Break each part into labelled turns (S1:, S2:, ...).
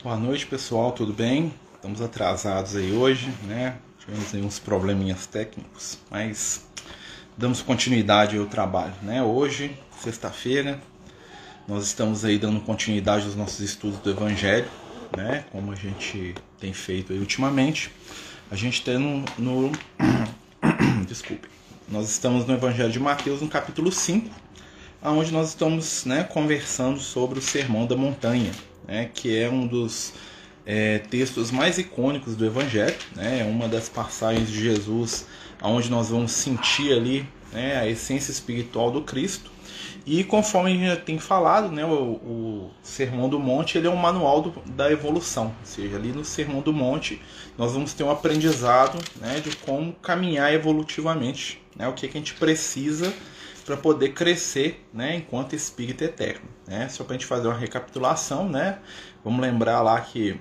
S1: Boa noite, pessoal, tudo bem? Estamos atrasados aí hoje, né? Tivemos aí uns probleminhas técnicos, mas damos continuidade ao trabalho, né? Hoje, sexta-feira, nós estamos aí dando continuidade aos nossos estudos do Evangelho, né? Como a gente tem feito aí ultimamente. A gente tem no, no desculpe. Nós estamos no Evangelho de Mateus, no capítulo 5, onde nós estamos né, conversando sobre o Sermão da Montanha, né, que é um dos é, textos mais icônicos do Evangelho, né, é uma das passagens de Jesus onde nós vamos sentir ali né, a essência espiritual do Cristo. E conforme a gente já tem falado, né, o, o Sermão do Monte ele é um manual do, da evolução, ou seja, ali no Sermão do Monte nós vamos ter um aprendizado né, de como caminhar evolutivamente, né, o que, que a gente precisa para poder crescer né, enquanto espírito eterno. Né? Só para a gente fazer uma recapitulação, né? vamos lembrar lá que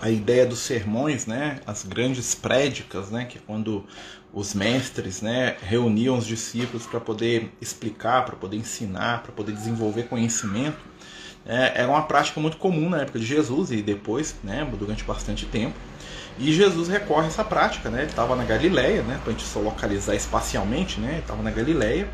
S1: a ideia dos sermões, né, as grandes prédicas, né, que é quando os mestres né, reuniam os discípulos para poder explicar, para poder ensinar, para poder desenvolver conhecimento, é, era uma prática muito comum na época de Jesus e depois, né, durante bastante tempo. E Jesus recorre a essa prática, né? Ele estava na Galileia, né? Para a gente só localizar espacialmente, né? Ele estava na Galileia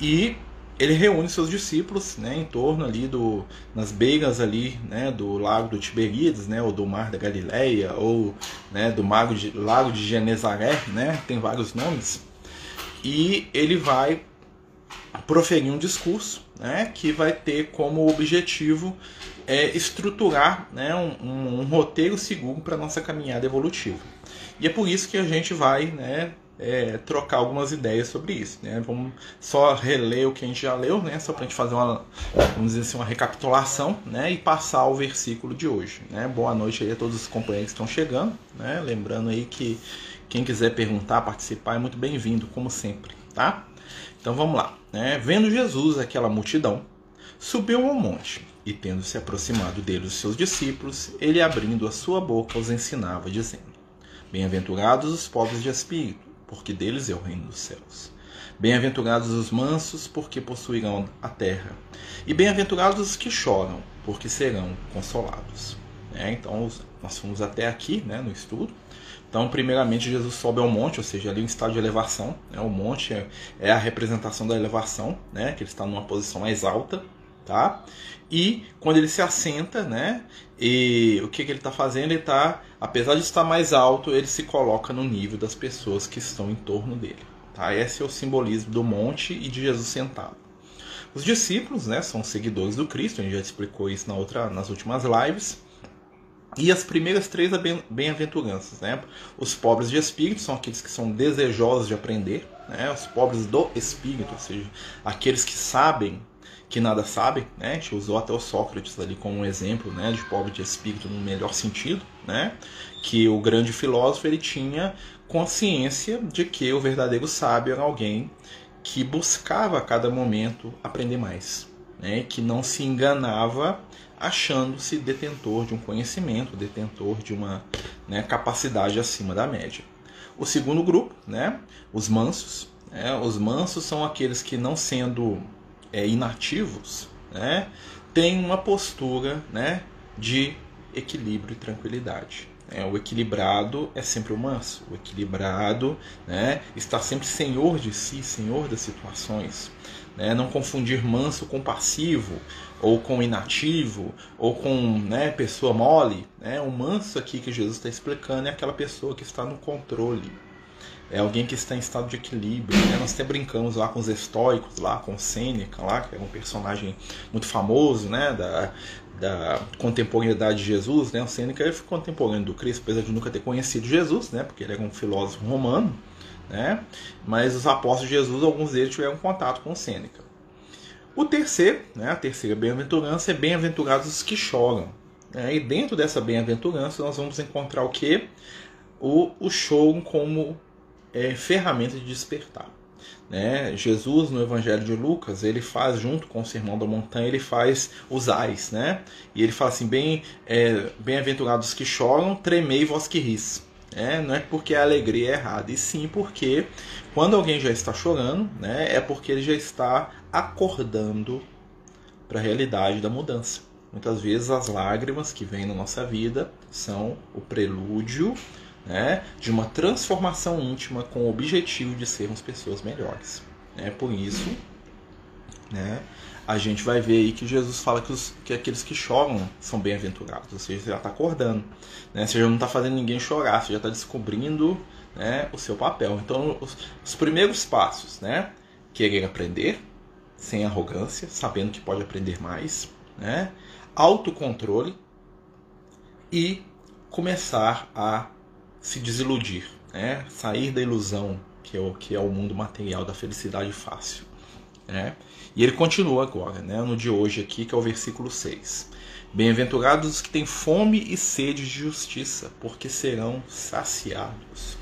S1: e ele reúne seus discípulos, né? Em torno ali do, nas beiras ali, né? Do lago do Tiberíades, né? Ou do mar da Galileia, ou né? Do lago de, lago de Genezaré, né? Tem vários nomes. E ele vai proferir um discurso, né? Que vai ter como objetivo é, estruturar né, um, um, roteiro seguro para nossa caminhada evolutiva. E é por isso que a gente vai né, é, trocar algumas ideias sobre isso. Né? Vamos só reler o que a gente já leu, né? só para a gente fazer uma, vamos dizer assim, uma recapitulação né? e passar ao versículo de hoje. Né? Boa noite aí a todos os companheiros que estão chegando. Né? Lembrando aí que quem quiser perguntar, participar é muito bem-vindo, como sempre. Tá? Então vamos lá. Né? Vendo Jesus, aquela multidão, subiu ao monte e tendo se aproximado dele os seus discípulos, ele abrindo a sua boca os ensinava, dizendo: Bem-aventurados os pobres de espírito, porque deles é o reino dos céus. Bem-aventurados os mansos, porque possuirão a terra. E bem-aventurados os que choram, porque serão consolados. É, então, nós fomos até aqui né, no estudo. Então, primeiramente, Jesus sobe ao monte, ou seja, ali um estado de elevação. Né, o monte é, é a representação da elevação, né, que ele está numa posição mais alta tá? E quando ele se assenta, né? E o que, que ele está fazendo? Ele está, apesar de estar mais alto, ele se coloca no nível das pessoas que estão em torno dele. Tá? Esse é o simbolismo do monte e de Jesus sentado. Os discípulos, né, são seguidores do Cristo. A gente já explicou isso na outra, nas últimas lives. E as primeiras três bem-aventuranças, né? Os pobres de espírito são aqueles que são desejosos de aprender, né? Os pobres do espírito, ou seja, aqueles que sabem que nada sabe, né? A gente usou até o Sócrates ali como um exemplo, né, de pobre de espírito no melhor sentido, né? Que o grande filósofo ele tinha consciência de que o verdadeiro sábio era alguém que buscava a cada momento aprender mais, né? Que não se enganava achando-se detentor de um conhecimento, detentor de uma né, capacidade acima da média. O segundo grupo, né, os mansos. Né, os mansos são aqueles que, não sendo é, inativos, né, tem uma postura né, de equilíbrio e tranquilidade. É, o equilibrado é sempre o manso. O equilibrado né, está sempre senhor de si, senhor das situações. Né? Não confundir manso com passivo, ou com inativo, ou com né, pessoa mole. Né? O manso aqui que Jesus está explicando é aquela pessoa que está no controle é alguém que está em estado de equilíbrio. Né? Nós até brincamos lá com os estoicos, lá com Sêneca, lá, que é um personagem muito famoso né? da, da contemporaneidade de Jesus. Né? O Sêneca foi contemporâneo do Cristo, apesar de nunca ter conhecido Jesus, né? porque ele era um filósofo romano. Né? Mas os apóstolos de Jesus, alguns deles tiveram contato com Sêneca. O terceiro, né, a terceira bem-aventurança é bem-aventurados os que choram. Né? E dentro dessa bem-aventurança nós vamos encontrar o que? O, o choro como é, ferramenta de despertar. Né? Jesus no Evangelho de Lucas ele faz junto com o Sermão da Montanha ele faz os ais, né? E ele fala assim bem é, bem-aventurados que choram, tremei vós que ris. É, não é porque a alegria é errada, e sim porque quando alguém já está chorando, né, é porque ele já está acordando para a realidade da mudança. muitas vezes as lágrimas que vêm na nossa vida são o prelúdio né, de uma transformação íntima com o objetivo de sermos pessoas melhores. É por isso, né, a gente vai ver aí que Jesus fala que, os, que aqueles que choram são bem-aventurados. Ou seja, você já está acordando, né, você já não está fazendo ninguém chorar, você já está descobrindo né, o seu papel. Então, os, os primeiros passos, né, querer aprender sem arrogância, sabendo que pode aprender mais, né, autocontrole e começar a se desiludir, né? sair da ilusão que é o que é o mundo material da felicidade fácil. Né? E ele continua agora, né, no de hoje aqui, que é o versículo 6. Bem-aventurados os que têm fome e sede de justiça, porque serão saciados.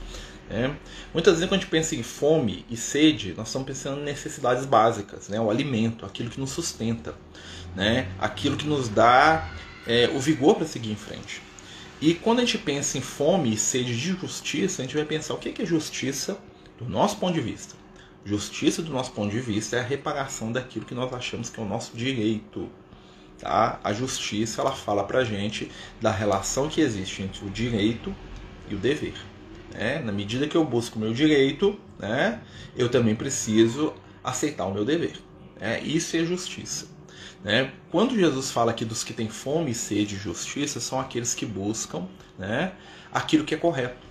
S1: É. Muitas vezes, quando a gente pensa em fome e sede, nós estamos pensando em necessidades básicas, né? o alimento, aquilo que nos sustenta, né? aquilo que nos dá é, o vigor para seguir em frente. E quando a gente pensa em fome e sede de justiça, a gente vai pensar o que é justiça do nosso ponto de vista. Justiça, do nosso ponto de vista, é a reparação daquilo que nós achamos que é o nosso direito. Tá? A justiça ela fala para gente da relação que existe entre o direito e o dever. Né? Na medida que eu busco o meu direito, né, eu também preciso aceitar o meu dever. Né? Isso é justiça. Né? Quando Jesus fala aqui dos que têm fome e sede de justiça, são aqueles que buscam né, aquilo que é correto.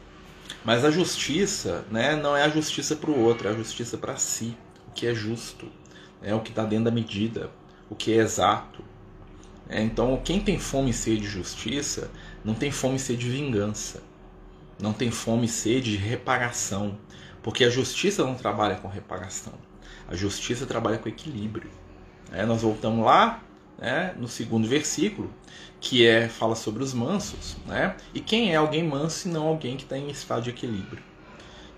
S1: Mas a justiça né, não é a justiça para o outro, é a justiça para si, o que é justo, é o que está dentro da medida, o que é exato. É, então, quem tem fome e sede de justiça não tem fome e sede de vingança, não tem fome e sede de reparação, porque a justiça não trabalha com reparação, a justiça trabalha com equilíbrio. É, nós voltamos lá né, no segundo versículo, que é fala sobre os mansos. Né? E quem é alguém manso e não alguém que está em estado de equilíbrio?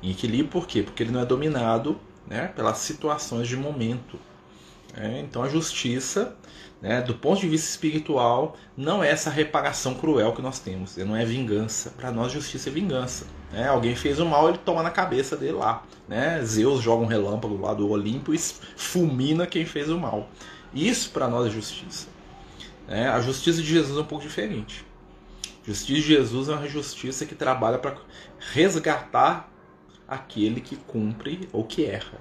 S1: Em equilíbrio por quê? Porque ele não é dominado né, pelas situações de momento. É, então a justiça, né, do ponto de vista espiritual, não é essa reparação cruel que nós temos, não é vingança. Para nós, justiça é vingança. Né? Alguém fez o mal, ele toma na cabeça dele lá. Né? Zeus joga um relâmpago lá do Olimpo e fulmina quem fez o mal. Isso para nós é justiça. Né? A justiça de Jesus é um pouco diferente. A justiça de Jesus é uma justiça que trabalha para resgatar aquele que cumpre ou que erra.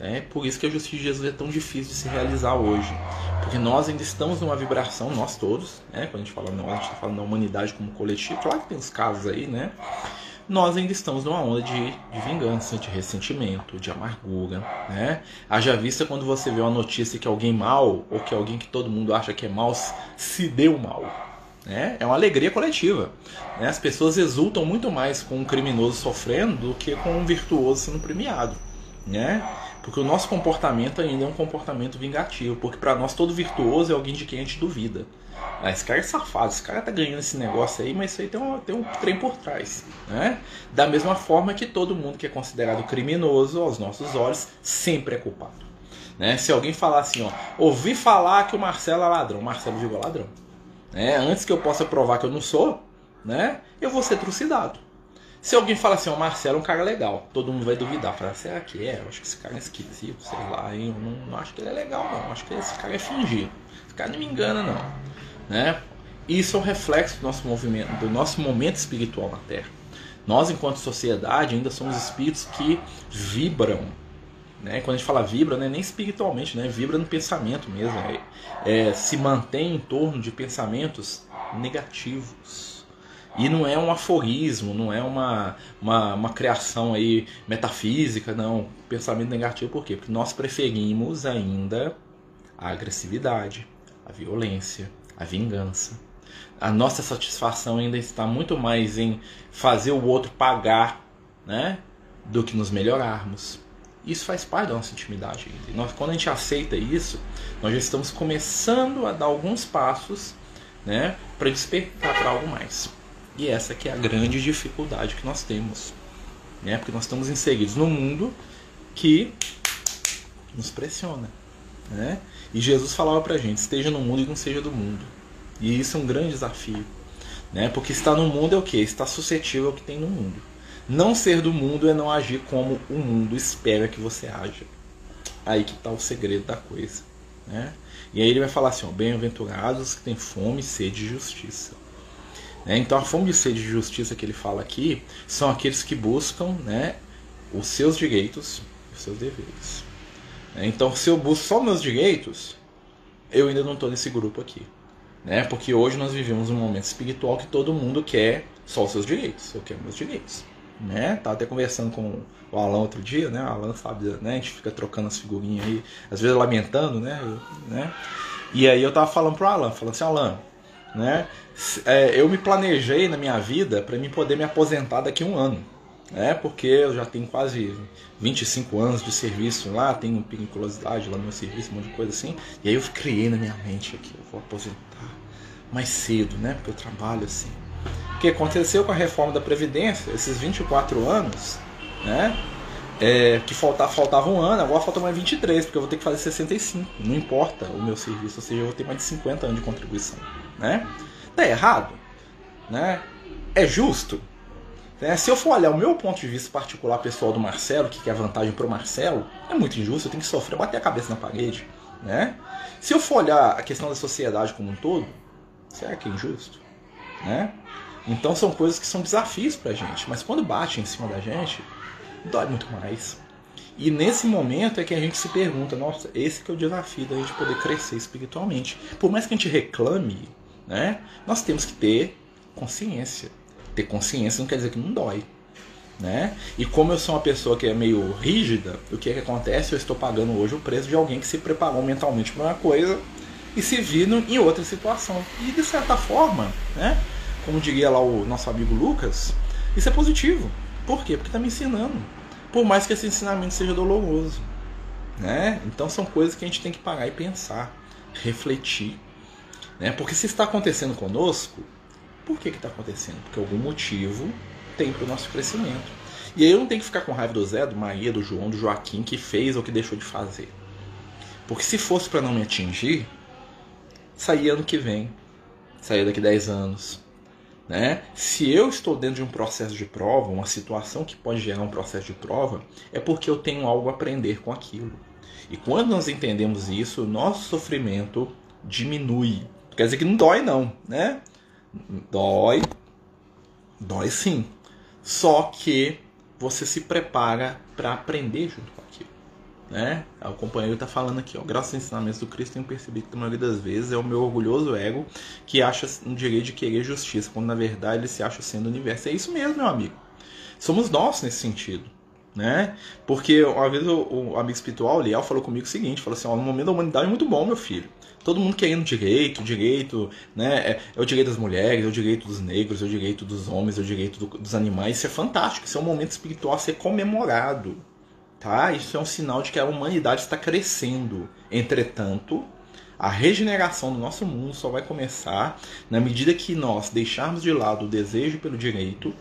S1: É por isso que a justiça de Jesus é tão difícil de se realizar hoje. Porque nós ainda estamos numa vibração, nós todos, né? quando a gente fala nós, a gente está falando da humanidade como coletivo, claro que tem os casos aí, né? Nós ainda estamos numa onda de, de vingança, de ressentimento, de amargura, né? Haja vista quando você vê uma notícia que alguém mal, ou que alguém que todo mundo acha que é mal, se deu mal. Né? É uma alegria coletiva. Né? As pessoas exultam muito mais com um criminoso sofrendo do que com um virtuoso sendo premiado. Né? Porque o nosso comportamento ainda é um comportamento vingativo, porque para nós todo virtuoso é alguém de quem a gente duvida. Ah, esse cara é safado, esse cara tá ganhando esse negócio aí, mas isso aí tem um, tem um trem por trás. Né? Da mesma forma que todo mundo que é considerado criminoso aos nossos olhos sempre é culpado. Né? Se alguém falar assim, ó, ouvi falar que o Marcelo é ladrão, Marcelo virou ladrão. Né? Antes que eu possa provar que eu não sou, né? eu vou ser trucidado. Se alguém fala assim, o Marcelo é um cara legal, todo mundo vai duvidar. Fala, será que é? Eu acho que esse cara é esquisito, sei lá, eu não, não acho que ele é legal, não. Eu acho que esse cara é fingir. Esse cara não me engana, não. Né? Isso é um reflexo do nosso movimento, do nosso momento espiritual na Terra. Nós, enquanto sociedade, ainda somos espíritos que vibram. Né? Quando a gente fala vibra, não é nem espiritualmente, né? vibra no pensamento mesmo. É, é, se mantém em torno de pensamentos negativos e não é um aforismo, não é uma, uma, uma, criação aí metafísica, não. Pensamento negativo por quê? Porque nós preferimos ainda a agressividade, a violência, a vingança. A nossa satisfação ainda está muito mais em fazer o outro pagar, né? Do que nos melhorarmos. Isso faz parte da nossa intimidade. Nós, quando a gente aceita isso, nós já estamos começando a dar alguns passos né, para despertar para algo mais. E essa que é a grande dificuldade que nós temos. Né? Porque nós estamos inseridos num mundo que nos pressiona. Né? E Jesus falava pra gente: esteja no mundo e não seja do mundo. E isso é um grande desafio. Né? Porque estar no mundo é o que? Estar suscetível ao que tem no mundo. Não ser do mundo é não agir como o mundo espera que você haja. Aí que está o segredo da coisa. Né? E aí ele vai falar assim: bem-aventurados que têm fome e sede de justiça. Né? Então a fome e sede de justiça que ele fala aqui são aqueles que buscam né, os seus direitos e os seus deveres. Né? Então se eu busco só meus direitos, eu ainda não estou nesse grupo aqui. Né? Porque hoje nós vivemos um momento espiritual que todo mundo quer só os seus direitos. Eu quero meus direitos. Né? Tava até conversando com o Alan outro dia, né? O Alan sabe, né? A gente fica trocando as figurinhas aí, às vezes lamentando, né? Eu, né? E aí eu tava falando pro Alan, falando assim, Alan, né? É, eu me planejei na minha vida para mim poder me aposentar daqui a um ano. Né? Porque eu já tenho quase 25 anos de serviço lá, tenho periculosidade lá no meu serviço, um monte de coisa assim. E aí eu criei na minha mente aqui, eu vou aposentar mais cedo, né? Porque eu trabalho assim. O que aconteceu com a reforma da Previdência, esses 24 anos, né? É, que faltava, faltava um ano, agora falta mais 23, porque eu vou ter que fazer 65. Não importa o meu serviço, ou seja, eu vou ter mais de 50 anos de contribuição. Né? Tá errado? Né? É justo? Né? Se eu for olhar o meu ponto de vista particular pessoal do Marcelo, que quer vantagem pro Marcelo, é muito injusto, eu tenho que sofrer, bater a cabeça na parede. Né? Se eu for olhar a questão da sociedade como um todo, será que é injusto? Né? Então são coisas que são desafios pra gente, mas quando bate em cima da gente, dói muito mais. E nesse momento é que a gente se pergunta, nossa, esse que é o desafio da gente poder crescer espiritualmente. Por mais que a gente reclame, né, nós temos que ter consciência. Ter consciência não quer dizer que não dói. Né? E como eu sou uma pessoa que é meio rígida, o que, é que acontece? Eu estou pagando hoje o preço de alguém que se preparou mentalmente para uma coisa e se vindo em outra situação. E de certa forma, né? como diria lá o nosso amigo Lucas, isso é positivo. Por quê? Porque está me ensinando. Por mais que esse ensinamento seja doloroso. Né? Então são coisas que a gente tem que parar e pensar, refletir. Né? Porque se está acontecendo conosco, por que está acontecendo? Porque algum motivo tem para o nosso crescimento. E aí eu não tenho que ficar com raiva do Zé, do Maria, do João, do Joaquim, que fez ou que deixou de fazer. Porque se fosse para não me atingir, saía ano que vem, saía daqui 10 anos, né? Se eu estou dentro de um processo de prova, uma situação que pode gerar um processo de prova, é porque eu tenho algo a aprender com aquilo. E quando nós entendemos isso, o nosso sofrimento diminui. Quer dizer que não dói, não, né? Dói, dói sim. Só que você se prepara para aprender junto com aquilo. Né? O companheiro está falando aqui, ó, graças aos ensinamentos do Cristo, tenho percebido que a maioria das vezes é o meu orgulhoso ego que acha no direito de querer justiça, quando na verdade ele se acha sendo o universo. É isso mesmo, meu amigo. Somos nós nesse sentido. Né? Porque uma vez o, o amigo espiritual, o Liel, falou comigo o seguinte: falou assim, ó, no momento da humanidade é muito bom, meu filho. Todo mundo querendo direito, direito, né? É, é, o direito das mulheres, é o direito dos negros, é o direito dos homens, é o direito do, dos animais. Isso é fantástico, isso é um momento espiritual a ser comemorado. Tá? Isso é um sinal de que a humanidade está crescendo. Entretanto, a regeneração do nosso mundo só vai começar na medida que nós deixarmos de lado o desejo pelo direito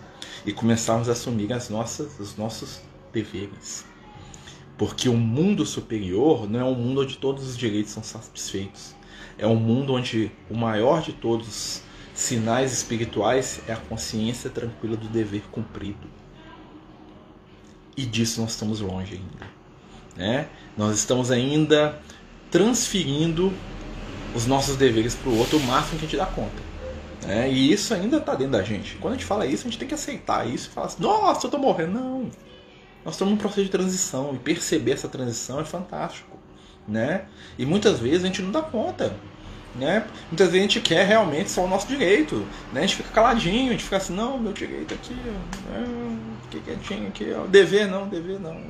S1: e começarmos a assumir as nossas, os nossos deveres. Porque o mundo superior não é um mundo onde todos os direitos são satisfeitos. É um mundo onde o maior de todos os sinais espirituais é a consciência tranquila do dever cumprido. E disso nós estamos longe ainda. Né? Nós estamos ainda transferindo os nossos deveres para o outro o máximo que a gente dá conta. Né? E isso ainda está dentro da gente. Quando a gente fala isso, a gente tem que aceitar isso e falar assim: nossa, eu estou morrendo. Não. Nós estamos num processo de transição e perceber essa transição é fantástico. Né? E muitas vezes a gente não dá conta. Né? Muitas vezes a gente quer realmente só o nosso direito. Né? A gente fica caladinho, a gente fica assim: não, meu direito aqui. Né? fiquei quietinho aqui, ó. Dever não, dever não.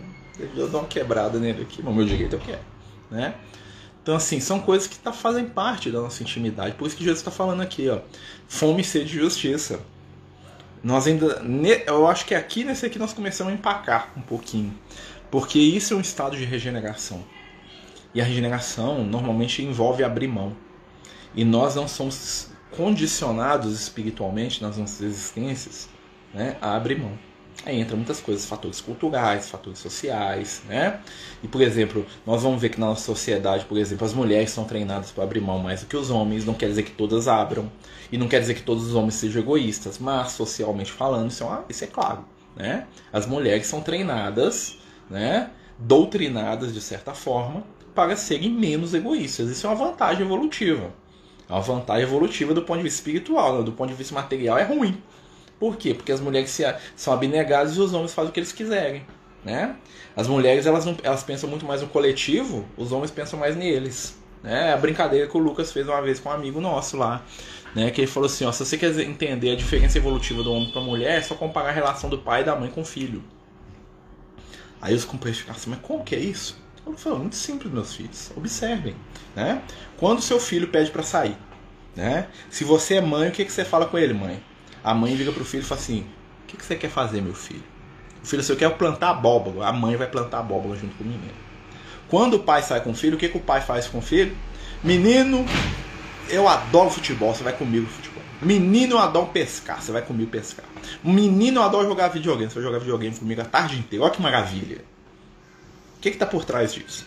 S1: Eu dar uma quebrada nele aqui, mas meu direito eu quero, né? Então, assim, são coisas que tá, fazem parte da nossa intimidade. Por isso que Jesus está falando aqui, ó. Fome e sede de justiça. Nós ainda. Eu acho que aqui nesse aqui nós começamos a empacar um pouquinho. Porque isso é um estado de regeneração. E a regeneração normalmente envolve abrir mão. E nós não somos condicionados espiritualmente nas nossas existências né, a abrir mão. Aí entra muitas coisas, fatores culturais, fatores sociais, né? E, por exemplo, nós vamos ver que na nossa sociedade, por exemplo, as mulheres são treinadas para abrir mão mais do que os homens, não quer dizer que todas abram, e não quer dizer que todos os homens sejam egoístas, mas, socialmente falando, isso é, uma, isso é claro, né? As mulheres são treinadas, né? Doutrinadas, de certa forma, para serem menos egoístas. Isso é uma vantagem evolutiva. É uma vantagem evolutiva do ponto de vista espiritual, né? do ponto de vista material é ruim. Por quê? Porque as mulheres são abnegadas e os homens fazem o que eles quiserem. Né? As mulheres elas, não, elas pensam muito mais no coletivo, os homens pensam mais neles. Né? A brincadeira que o Lucas fez uma vez com um amigo nosso lá. Né? Que ele falou assim: ó, se você quer entender a diferença evolutiva do homem para a mulher, é só comparar a relação do pai e da mãe com o filho. Aí os companheiros ficaram assim: mas como que é isso? Eu falei: muito simples, meus filhos. Observem. Né? Quando seu filho pede para sair, né? se você é mãe, o que, que você fala com ele, mãe? A mãe liga pro filho e fala assim: o que, que você quer fazer, meu filho? O filho, se eu quero plantar abóbora, a mãe vai plantar abóbora junto com o menino. Quando o pai sai com o filho, o que, que o pai faz com o filho? Menino, eu adoro futebol, você vai comigo futebol. Menino, eu adoro pescar, você vai comigo pescar. Menino, eu adoro jogar videogame, você vai jogar videogame comigo a tarde inteira. Olha que maravilha. O que está por trás disso?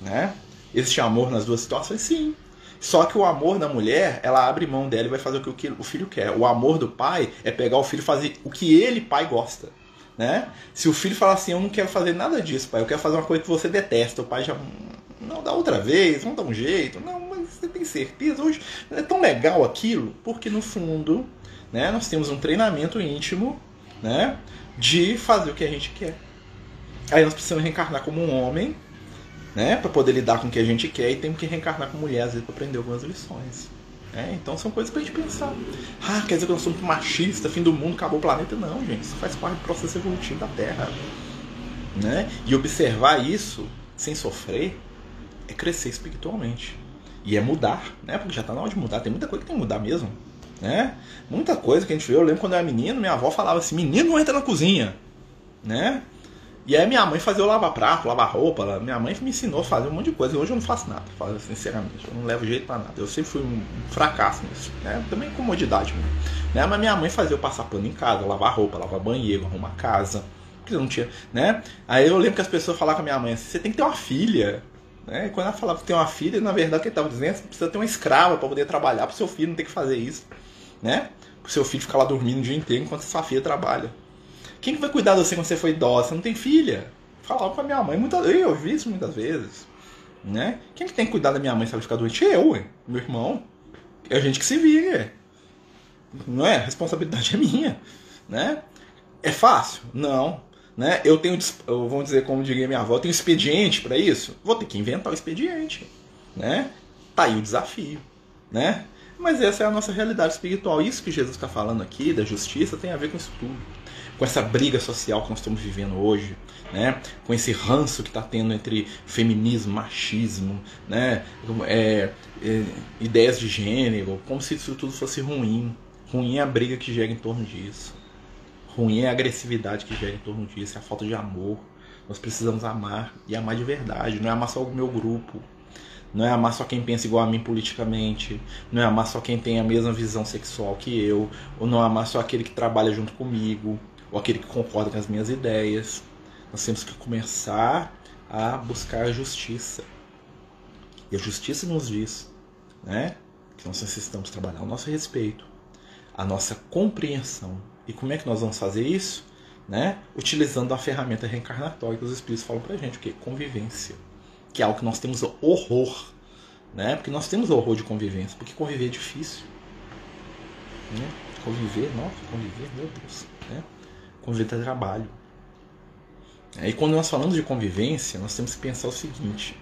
S1: Né? Existe amor nas duas situações? Sim. Só que o amor da mulher, ela abre mão dela e vai fazer o que o filho quer. O amor do pai é pegar o filho e fazer o que ele, pai, gosta. Né? Se o filho falar assim, eu não quero fazer nada disso, pai, eu quero fazer uma coisa que você detesta, o pai já. Não, dá outra vez, vamos dar um jeito. Não, mas você tem certeza? Hoje é tão legal aquilo, porque no fundo, né, nós temos um treinamento íntimo, né, de fazer o que a gente quer. Aí nós precisamos reencarnar como um homem, né, para poder lidar com o que a gente quer, e temos que reencarnar como mulher, às vezes, para aprender algumas lições. É, então são coisas pra gente pensar. Ah, quer dizer que eu sou muito machista, fim do mundo, acabou o planeta. Não, gente, isso faz parte do processo evolutivo da Terra. Né? E observar isso sem sofrer é crescer espiritualmente. E é mudar, né? Porque já tá na hora de mudar. Tem muita coisa que tem que mudar mesmo. Né? Muita coisa que a gente vê. Eu lembro quando eu era menino, minha avó falava assim: menino não entra na cozinha. Né? E aí minha mãe fazia eu lavar prato, lavar roupa. Minha mãe me ensinou a fazer um monte de coisa. E hoje eu não faço nada, sinceramente. Eu não levo jeito para nada. Eu sempre fui um fracasso nisso. Né? Também comodidade mesmo. Né? Mas minha mãe fazia eu passar pano em casa, lavar roupa, lavar banheiro, arrumar casa. Porque não tinha. Né? Aí eu lembro que as pessoas falavam com a minha mãe assim: você tem que ter uma filha. Né? E quando ela falava que tem uma filha, na verdade, o que ele estava dizendo você precisa ter uma escrava para poder trabalhar, para seu filho não ter que fazer isso. Né? Para seu filho ficar lá dormindo o dia inteiro enquanto sua filha trabalha. Quem que vai cuidar de você quando você for idosa? Você não tem filha. Falava com a minha mãe, muitas eu ouvi isso muitas vezes. Né? Quem que tem que cuidar da minha mãe se ela ficar doente? Eu, meu irmão. É a gente que se vira. Não é? A responsabilidade é minha. Né? É fácil? Não. Né? Eu tenho, eu, vamos dizer, como diria minha avó, eu tenho expediente para isso? Vou ter que inventar o expediente. Né? Tá aí o desafio. Né? Mas essa é a nossa realidade espiritual. Isso que Jesus está falando aqui, da justiça, tem a ver com isso tudo com essa briga social que nós estamos vivendo hoje, né? com esse ranço que está tendo entre feminismo, machismo, né? É, é, ideias de gênero, como se isso tudo fosse ruim. Ruim é a briga que gera em torno disso. Ruim é a agressividade que gera em torno disso, é a falta de amor. Nós precisamos amar e amar de verdade, não é amar só o meu grupo, não é amar só quem pensa igual a mim politicamente, não é amar só quem tem a mesma visão sexual que eu, ou não é amar só aquele que trabalha junto comigo, ou aquele que concorda com as minhas ideias. Nós temos que começar a buscar a justiça. E a justiça nos diz né, que nós necessitamos trabalhar o nosso respeito, a nossa compreensão. E como é que nós vamos fazer isso? Né? Utilizando a ferramenta reencarnatória que os espíritos falam pra gente, que? Convivência. Que é algo que nós temos horror. Né? Porque nós temos horror de convivência, porque conviver é difícil. Né? Conviver, nossa, conviver, meu Deus. Né? Conviver é trabalho. E quando nós falamos de convivência, nós temos que pensar o seguinte: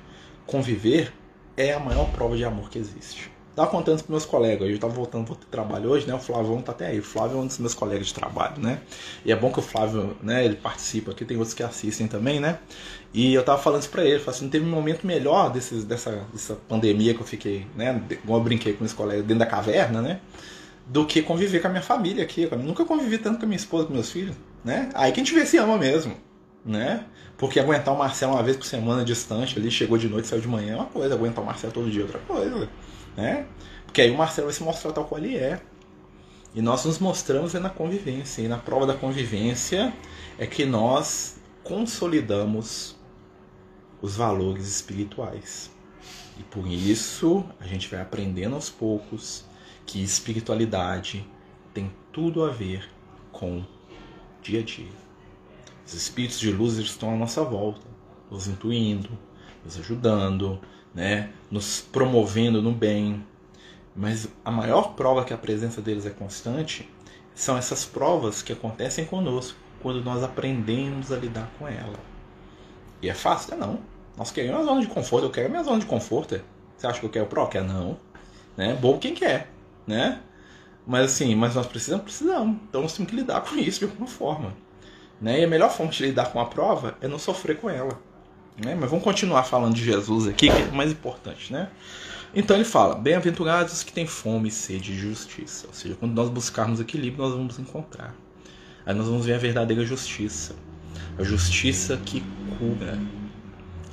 S1: conviver é a maior prova de amor que existe. Estava contando para meus colegas, eu estava voltando para o trabalho hoje, né? O Flávio está até aí. O Flávio é um dos meus colegas de trabalho, né? E é bom que o Flávio, né? Ele participa aqui, tem outros que assistem também, né? E eu estava falando isso para ele, assim, não teve um momento melhor dessa, dessa pandemia que eu fiquei, né? Igual eu brinquei com meus colegas dentro da caverna, né? Do que conviver com a minha família aqui. Eu nunca convivi tanto com a minha esposa, com meus filhos né? Aí que a gente vê se ama mesmo, né? Porque aguentar o Marcelo uma vez por semana distante ali, chegou de noite, saiu de manhã é uma coisa, aguentar o Marcelo todo dia é outra coisa, né? Porque aí o Marcelo vai se mostrar tal qual ele é. E nós nos mostramos é na convivência. E na prova da convivência é que nós consolidamos os valores espirituais. E por isso a gente vai aprendendo aos poucos que espiritualidade tem tudo a ver com dia a dia. Os espíritos de luz estão à nossa volta, nos intuindo, nos ajudando, né, nos promovendo no bem. Mas a maior prova que a presença deles é constante são essas provas que acontecem conosco quando nós aprendemos a lidar com ela. E é fácil? É não. Nós queremos a zona de conforto, eu quero a minha zona de conforto. Você acha que eu quero pro? Quer não. Né? Bom quem quer, né? Mas assim, mas nós precisamos, precisamos. Então nós temos que lidar com isso de alguma forma. Né? E a melhor forma de lidar com a prova é não sofrer com ela. Né? Mas vamos continuar falando de Jesus aqui, que é o mais importante, né? Então ele fala: Bem-aventurados os que têm fome e sede de justiça. Ou seja, quando nós buscarmos equilíbrio, nós vamos encontrar. Aí nós vamos ver a verdadeira justiça. A justiça que cura.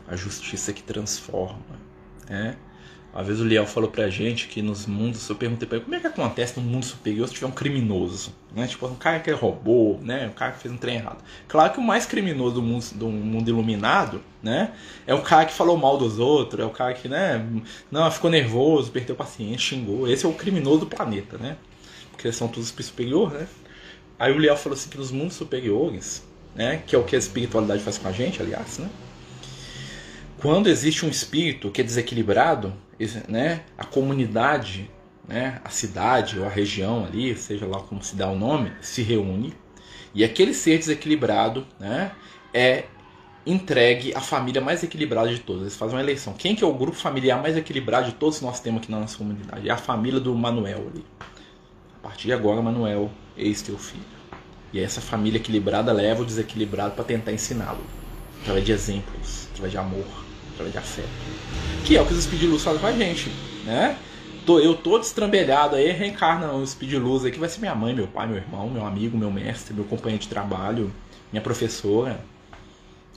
S1: A justiça que transforma. Né? Uma vez o Liel falou pra gente que nos mundos, eu perguntei pra ele como é que acontece no mundo superior se tiver um criminoso, né? Tipo, um cara que roubou, né? Um cara que fez um trem errado. Claro que o mais criminoso do mundo, do mundo iluminado, né? É o cara que falou mal dos outros, é o cara que, né? Não, ficou nervoso, perdeu paciência, xingou. Esse é o criminoso do planeta, né? Porque eles são todos superior, né? Aí o Liel falou assim que nos mundos superiores, né? Que é o que a espiritualidade faz com a gente, aliás, né? Quando existe um espírito que é desequilibrado, né, a comunidade, né, a cidade ou a região ali, seja lá como se dá o nome, se reúne e aquele ser desequilibrado né, é entregue à família mais equilibrada de todas. Eles fazem uma eleição. Quem que é o grupo familiar mais equilibrado de todos nós temos aqui na nossa comunidade? É a família do Manuel ali. A partir de agora, Manuel, eis teu filho. E essa família equilibrada leva o desequilibrado para tentar ensiná-lo. Através de exemplos, através de amor, através de afeto. Que é o que os Speed Luz fazem com a gente, né? Eu todo estrambelhado aí, reencarna o Speed Luz aí, que vai ser minha mãe, meu pai, meu irmão, meu amigo, meu mestre, meu companheiro de trabalho, minha professora,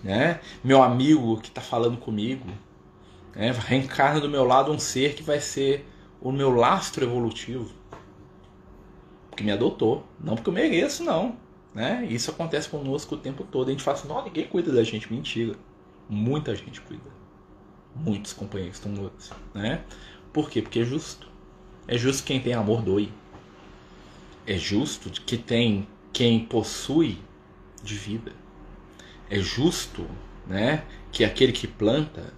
S1: né? Meu amigo que está falando comigo, né? Reencarna do meu lado um ser que vai ser o meu lastro evolutivo, que me adotou, não porque eu mereço, não. Né? Isso acontece conosco o tempo todo. A gente fala assim, não, ninguém cuida da gente. Mentira. Muita gente cuida muitos companheiros estão mortos, né? Por quê? Porque é justo. É justo quem tem amor doe. É justo que tem quem possui de vida. É justo, né, que aquele que planta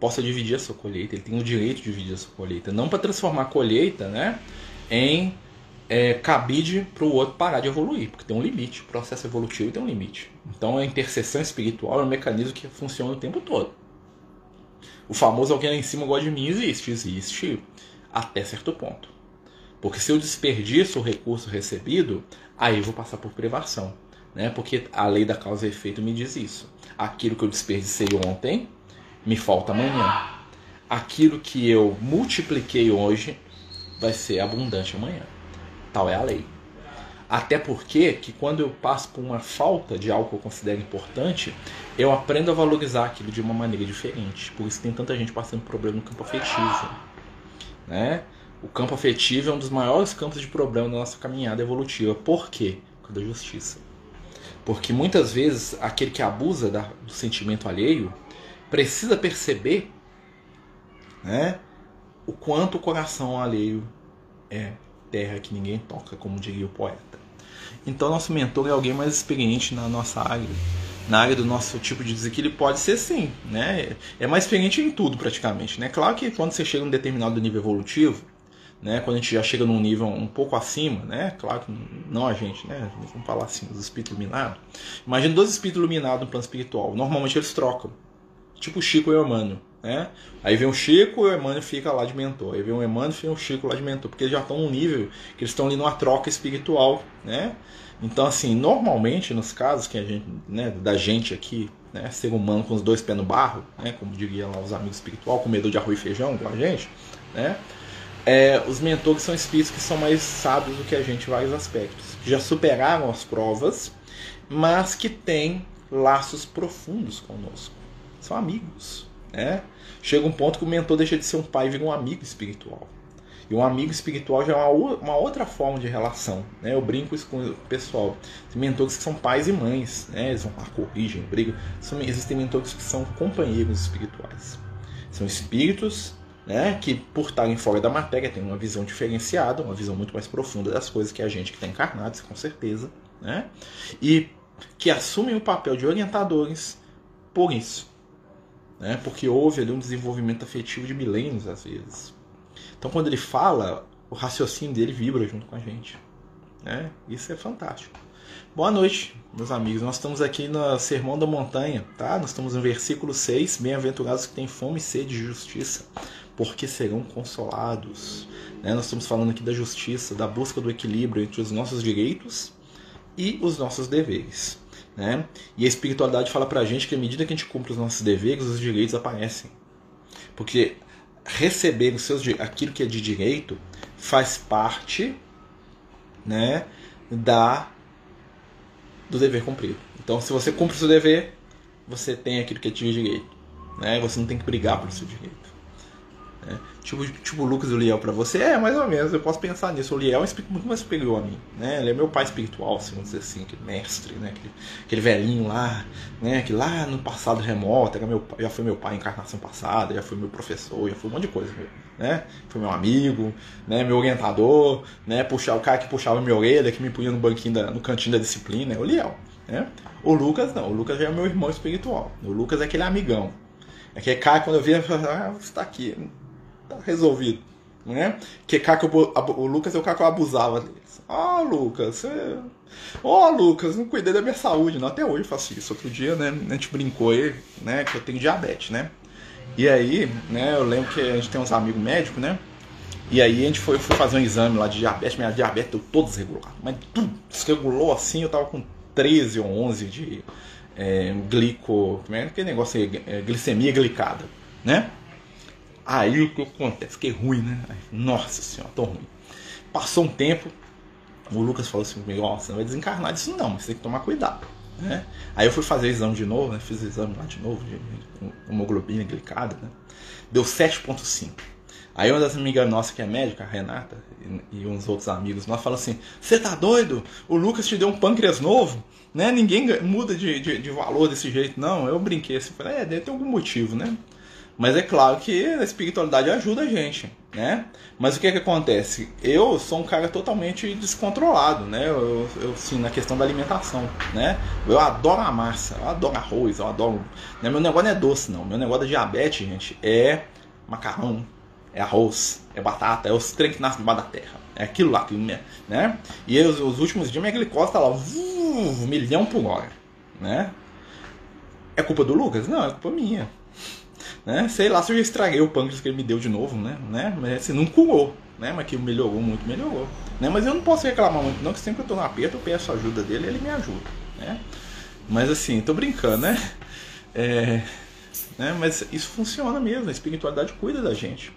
S1: possa dividir a sua colheita. Ele tem o direito de dividir a sua colheita, não para transformar a colheita, né, em é, cabide para o outro parar de evoluir, porque tem um limite. O processo evolutivo tem um limite. Então a intercessão espiritual é um mecanismo que funciona o tempo todo. O famoso alguém lá em cima gosta de mim existe, existe até certo ponto. Porque se eu desperdiço o recurso recebido, aí eu vou passar por privação. Né? Porque a lei da causa e efeito me diz isso. Aquilo que eu desperdicei ontem, me falta amanhã. Aquilo que eu multipliquei hoje, vai ser abundante amanhã. Tal é a lei. Até porque que quando eu passo por uma falta de algo que eu considero importante, eu aprendo a valorizar aquilo de uma maneira diferente. Por isso tem tanta gente passando problema no campo afetivo. Né? O campo afetivo é um dos maiores campos de problema da nossa caminhada evolutiva. Por quê? Por causa da justiça. Porque muitas vezes aquele que abusa do sentimento alheio precisa perceber né, o quanto o coração alheio é terra que ninguém toca, como diria o poeta. Então, nosso mentor é alguém mais experiente na nossa área, na área do nosso tipo de desequilíbrio. Pode ser sim, né? É mais experiente em tudo praticamente, né? Claro que quando você chega em um determinado nível evolutivo, né? Quando a gente já chega num nível um pouco acima, né? Claro que não a gente, né? Vamos falar assim, os espíritos iluminados. Imagina dois espíritos iluminados no plano espiritual. Normalmente eles trocam. Tipo Chico e o Emmanuel. Né? Aí vem o Chico e o Emmanuel fica lá de mentor. Aí vem o Emmanuel e o Chico lá de mentor. Porque eles já estão num nível que eles estão ali numa troca espiritual. Né? Então, assim, normalmente nos casos que a gente, né, da gente aqui, né, ser humano com os dois pés no barro, né, como diriam lá os amigos espiritual, comedor de arroz e feijão, com a gente, né, é, os mentores são espíritos que são mais sábios do que a gente em vários aspectos. Que já superaram as provas, mas que têm laços profundos conosco. São amigos. Né? Chega um ponto que o mentor deixa de ser um pai e vira um amigo espiritual. E um amigo espiritual já é uma, uma outra forma de relação. Né? Eu brinco isso com o pessoal. Tem mentores que são pais e mães, né? eles vão lá, corrigem, brigam. Existem mentores que são companheiros espirituais. São espíritos né, que, por estarem fora da matéria, têm uma visão diferenciada, uma visão muito mais profunda das coisas que a gente que está encarnado, com certeza. Né? E que assumem o papel de orientadores por isso né? Porque houve ali um desenvolvimento afetivo de milênios às vezes. Então quando ele fala, o raciocínio dele vibra junto com a gente, né? Isso é fantástico. Boa noite, meus amigos. Nós estamos aqui no Sermão da Montanha, tá? Nós estamos no versículo 6, bem-aventurados que têm fome e sede de justiça, porque serão consolados. Né? Nós estamos falando aqui da justiça, da busca do equilíbrio entre os nossos direitos e os nossos deveres. Né? E a espiritualidade fala pra gente que à medida que a gente cumpre os nossos deveres, os direitos aparecem. Porque receber os seus, aquilo que é de direito faz parte né, da do dever cumprido. Então, se você cumpre o seu dever, você tem aquilo que é de direito. Né? Você não tem que brigar pelo seu direito. Né? Tipo, tipo o Lucas e o Liel para você, é mais ou menos, eu posso pensar nisso. O Liel é muito mais superior a mim. Né? Ele é meu pai espiritual, se vamos dizer assim, aquele mestre, né? aquele, aquele velhinho lá, né? que lá no passado remoto era meu, já foi meu pai em encarnação passada, já foi meu professor, já foi um monte de coisa. Né? Foi meu amigo, né? meu orientador, né? Puxar, o cara que puxava minha orelha, que me punha no banquinho, da, no cantinho da disciplina, é o Liel. Né? O Lucas não, o Lucas já é meu irmão espiritual. O Lucas é aquele amigão. É aquele cara, quando eu vi, eu falo, ah, você tá aqui, tá resolvido. Né? Que cara o Lucas é o que eu abusava deles. Ah, Lucas, você. Ó, oh, Lucas, não cuidei da minha saúde, não. Até hoje eu faço isso. Outro dia, né, a gente brincou aí, né, que eu tenho diabetes, né? E aí, né, eu lembro que a gente tem uns amigos médicos, né? E aí a gente foi, foi fazer um exame lá de diabetes, minha diabetes deu todo desregulado. Mas tudo desregulou assim, eu tava com 13 ou 11 de é, glico. Como é aquele negócio aí? É, glicemia glicada, né? Aí o que acontece? Fiquei ruim, né? Nossa senhora, tô ruim. Passou um tempo, o Lucas falou assim comigo, ó, você não vai desencarnar disso não, mas você tem que tomar cuidado. Né? Aí eu fui fazer o exame de novo, né? Fiz o exame lá de novo, de hemoglobina glicada, né? Deu 7.5. Aí uma das amigas nossas que é médica, a Renata, e, e uns outros amigos nós falam assim, você tá doido? O Lucas te deu um pâncreas novo? Né? Ninguém muda de, de, de valor desse jeito, não. Eu brinquei assim, falei, é, deve ter algum motivo, né? Mas é claro que a espiritualidade ajuda a gente, né? Mas o que é que acontece? Eu sou um cara totalmente descontrolado, né? Eu, eu sim, na questão da alimentação, né? Eu adoro a massa, eu adoro arroz, eu adoro. Né? Meu negócio não é doce, não. Meu negócio de diabetes, gente, é macarrão, é arroz, é batata, é os trem que nascem debaixo da terra. É aquilo lá, que, né? E eu, os últimos dias minha glicose tá lá, um milhão por hora, né? É culpa do Lucas? Não, é culpa minha. Né? Sei lá se eu estraguei o pâncreas que ele me deu de novo, né? né? Mas assim, não curou, né? Mas que melhorou muito, melhorou. Né? Mas eu não posso reclamar muito, não, que sempre que eu tô no aperto eu peço ajuda dele e ele me ajuda, né? Mas assim, tô brincando, né? É, né? Mas isso funciona mesmo, a espiritualidade cuida da gente.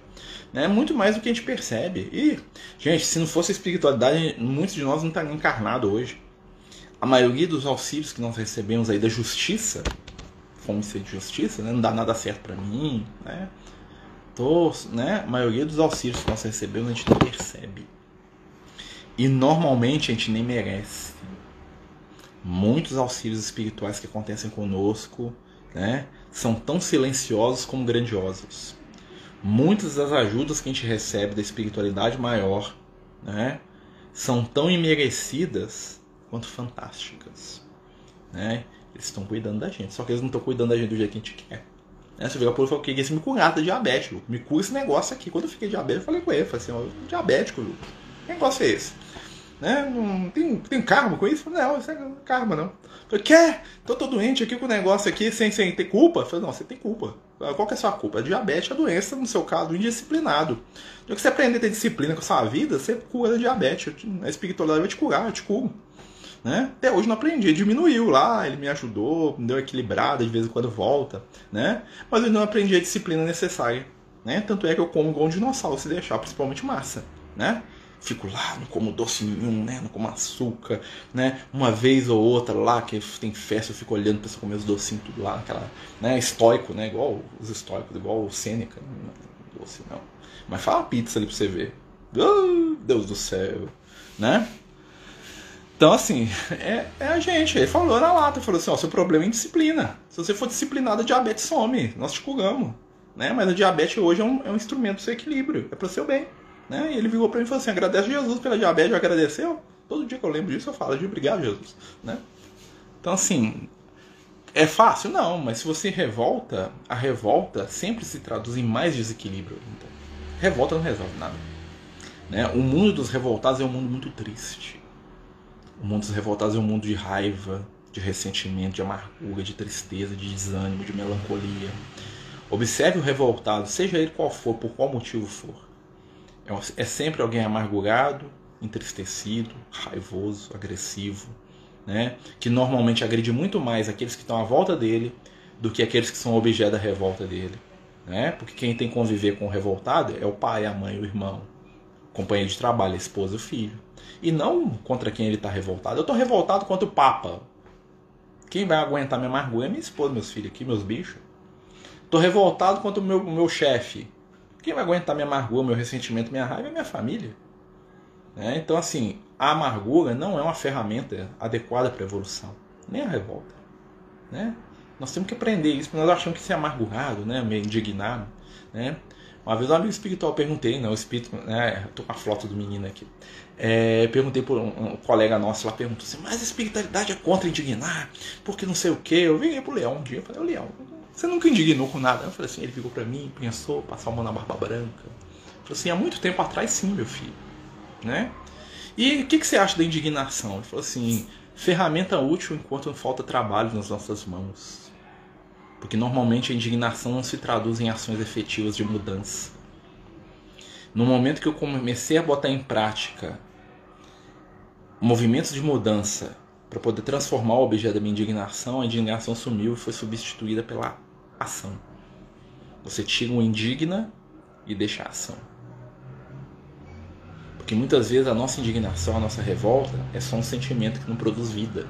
S1: Né? Muito mais do que a gente percebe. E, gente, se não fosse a espiritualidade, muitos de nós não estariam encarnados hoje. A maioria dos auxílios que nós recebemos aí da justiça, ser de justiça, né? não dá nada certo para mim, né? Tô, né? A maioria dos auxílios que nós recebemos a gente não percebe. E normalmente a gente nem merece. Muitos auxílios espirituais que acontecem conosco, né? São tão silenciosos como grandiosos. Muitas das ajudas que a gente recebe da espiritualidade maior, né? São tão imerecidas quanto fantásticas, né? Eles estão cuidando da gente. Só que eles não estão cuidando da gente do jeito que a gente quer. Né? Você viu a e falou, queria se me curar da diabetes, Me cura esse negócio aqui. Quando eu fiquei diabético, eu falei com ele, falei assim, ó, diabético, Lu. Que negócio é esse? Né? Não tem, tem karma com isso? Não, isso é karma, não. Eu falei, quer? Tô, tô doente aqui com o negócio aqui sem, sem ter culpa? Eu falei, não, você tem culpa. Qual que é a sua culpa? Diabetes é a doença, no seu caso, indisciplinado. Já que você aprender a ter disciplina com a sua vida, você cura a diabetes. A espiritualidade vai te curar, eu te curo. Né? Até hoje não aprendi, diminuiu lá, ele me ajudou, me deu equilibrada, de vez em quando volta, né? Mas eu não aprendi a disciplina necessária, né? Tanto é que eu como igual um dinossauro se deixar, principalmente massa, né? Fico lá, não como doce nenhum, né? Não como açúcar, né? Uma vez ou outra lá que tem festa, eu fico olhando pra você comer os docinhos tudo lá, aquela, né? Estoico, né? Igual os estoicos, igual o Sêneca, não, doce não. Mas fala pizza ali pra você ver. Oh, Deus do céu, né? Então, assim, é, é, a gente. Ele falou na lata, falou assim, ó, seu problema é indisciplina. Se você for disciplinado, a diabetes some. Nós te curamos. Né? Mas a diabetes hoje é um, é um instrumento do seu equilíbrio. É para o seu bem. Né? E ele virou para mim e falou assim, agradece Jesus pela diabetes. Já agradeceu? Todo dia que eu lembro disso, eu falo de obrigado, Jesus. Né? Então, assim, É fácil? Não, mas se você revolta, a revolta sempre se traduz em mais desequilíbrio. Então, revolta não resolve nada. Né? O mundo dos revoltados é um mundo muito triste. O mundo dos revoltados é um mundo de raiva, de ressentimento, de amargura, de tristeza, de desânimo, de melancolia. Observe o revoltado, seja ele qual for, por qual motivo for. É, é sempre alguém amargurado, entristecido, raivoso, agressivo, né? que normalmente agride muito mais aqueles que estão à volta dele do que aqueles que são objeto da revolta dele. Né? Porque quem tem que conviver com o revoltado é o pai, a mãe, o irmão, companheiro de trabalho, a esposa, o filho. E não contra quem ele está revoltado. Eu estou revoltado contra o Papa. Quem vai aguentar minha amargura é minha esposa, meus filhos aqui, meus bichos. Estou revoltado contra o meu, meu chefe. Quem vai aguentar minha amargura, meu ressentimento, minha raiva é minha família. Né? Então, assim, a amargura não é uma ferramenta adequada para a evolução, nem a revolta. Né? Nós temos que aprender isso, porque nós achamos que ser amargurado, né? meio indignado. Né? Uma vez um amigo espiritual perguntei, né, o espírito, né, tô com a flota do menino aqui. É, perguntei por um, um, colega nosso lá, perguntou assim, mas a espiritualidade é contra indignar, porque não sei o que. Eu vim pro Leão um dia, eu falei, o Leão, você nunca indignou com nada? Eu falei assim, ele ficou para mim, pensou, passar a mão na barba branca. Falei assim, há muito tempo atrás sim, meu filho. Né? E o que, que você acha da indignação? Ele falou assim, ferramenta útil enquanto falta trabalho nas nossas mãos. Porque normalmente a indignação não se traduz em ações efetivas de mudança. No momento que eu comecei a botar em prática movimentos de mudança para poder transformar o objeto da minha indignação, a indignação sumiu e foi substituída pela ação. Você tira o indigna e deixa a ação. Porque muitas vezes a nossa indignação, a nossa revolta é só um sentimento que não produz vida.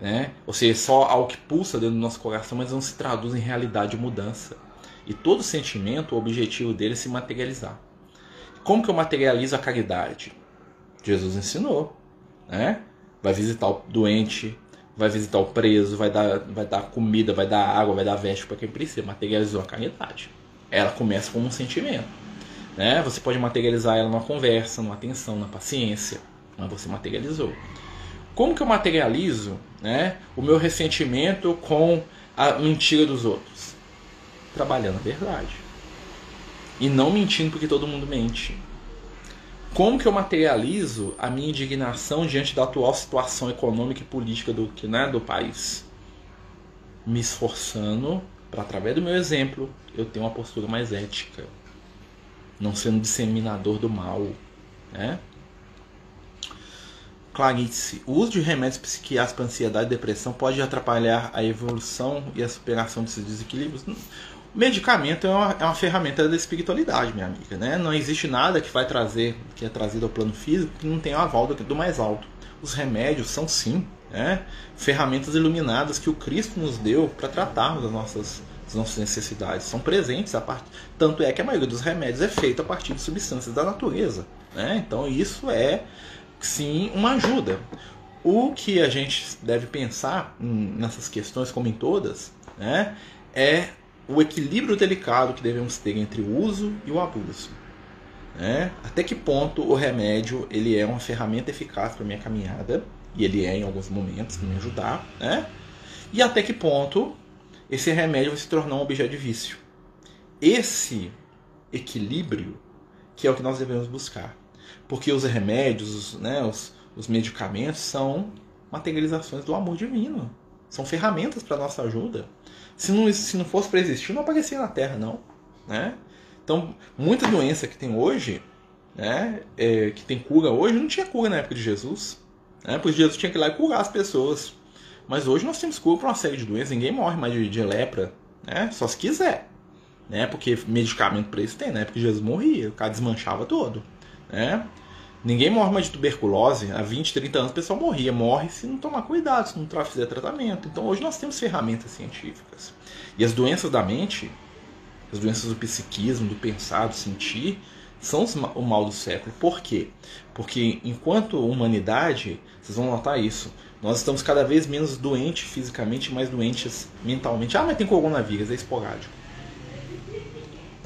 S1: Né? Ou seja, só algo que pulsa dentro do nosso coração, mas não se traduz em realidade de mudança. E todo sentimento, o objetivo dele é se materializar. Como que eu materializo a caridade? Jesus ensinou. Né? Vai visitar o doente, vai visitar o preso, vai dar, vai dar comida, vai dar água, vai dar veste para quem precisa. Materializou a caridade. Ela começa como um sentimento. Né? Você pode materializar ela numa conversa, numa atenção, na paciência. Mas você materializou. Como que eu materializo né, o meu ressentimento com a mentira dos outros? Trabalhando a verdade. E não mentindo porque todo mundo mente. Como que eu materializo a minha indignação diante da atual situação econômica e política do, né, do país? Me esforçando para, através do meu exemplo, eu ter uma postura mais ética. Não sendo disseminador do mal. Né? Clarice, o uso de remédios psiquiátricos para ansiedade e depressão pode atrapalhar a evolução e a superação desses desequilíbrios? Medicamento é uma, é uma ferramenta da espiritualidade, minha amiga. Né? Não existe nada que vai trazer, que é trazido ao plano físico, que não tenha o aval do, do mais alto. Os remédios são sim né? ferramentas iluminadas que o Cristo nos deu para tratarmos as nossas, as nossas necessidades. São presentes a parte. Tanto é que a maioria dos remédios é feita a partir de substâncias da natureza. Né? Então isso é sim uma ajuda. O que a gente deve pensar nessas questões, como em todas, né, é o equilíbrio delicado que devemos ter entre o uso e o abuso. Né? Até que ponto o remédio ele é uma ferramenta eficaz para minha caminhada e ele é em alguns momentos para me ajudar, né? E até que ponto esse remédio vai se tornar um objeto de vício. Esse equilíbrio que é o que nós devemos buscar, porque os remédios, né, os, os medicamentos são materializações do amor divino, são ferramentas para nossa ajuda. Se não, se não fosse para existir, não aparecia na Terra, não. Né? Então, muita doença que tem hoje, né, é, que tem cura hoje, não tinha cura na época de Jesus. Né? Porque Jesus tinha que ir lá e curar as pessoas. Mas hoje nós temos cura para uma série de doenças. Ninguém morre mais de, de lepra, né? só se quiser. Né? Porque medicamento para isso tem, né? Porque Jesus morria, o cara desmanchava todo. Né? Ninguém morre mais de tuberculose. Há 20, 30 anos o pessoal morria. Morre se não tomar cuidado, se não fizer tratamento. Então hoje nós temos ferramentas científicas. E as doenças da mente, as doenças do psiquismo, do pensar, do sentir, são o mal do século. Por quê? Porque enquanto humanidade, vocês vão notar isso, nós estamos cada vez menos doentes fisicamente, mais doentes mentalmente. Ah, mas tem coronavírus, é esporádico.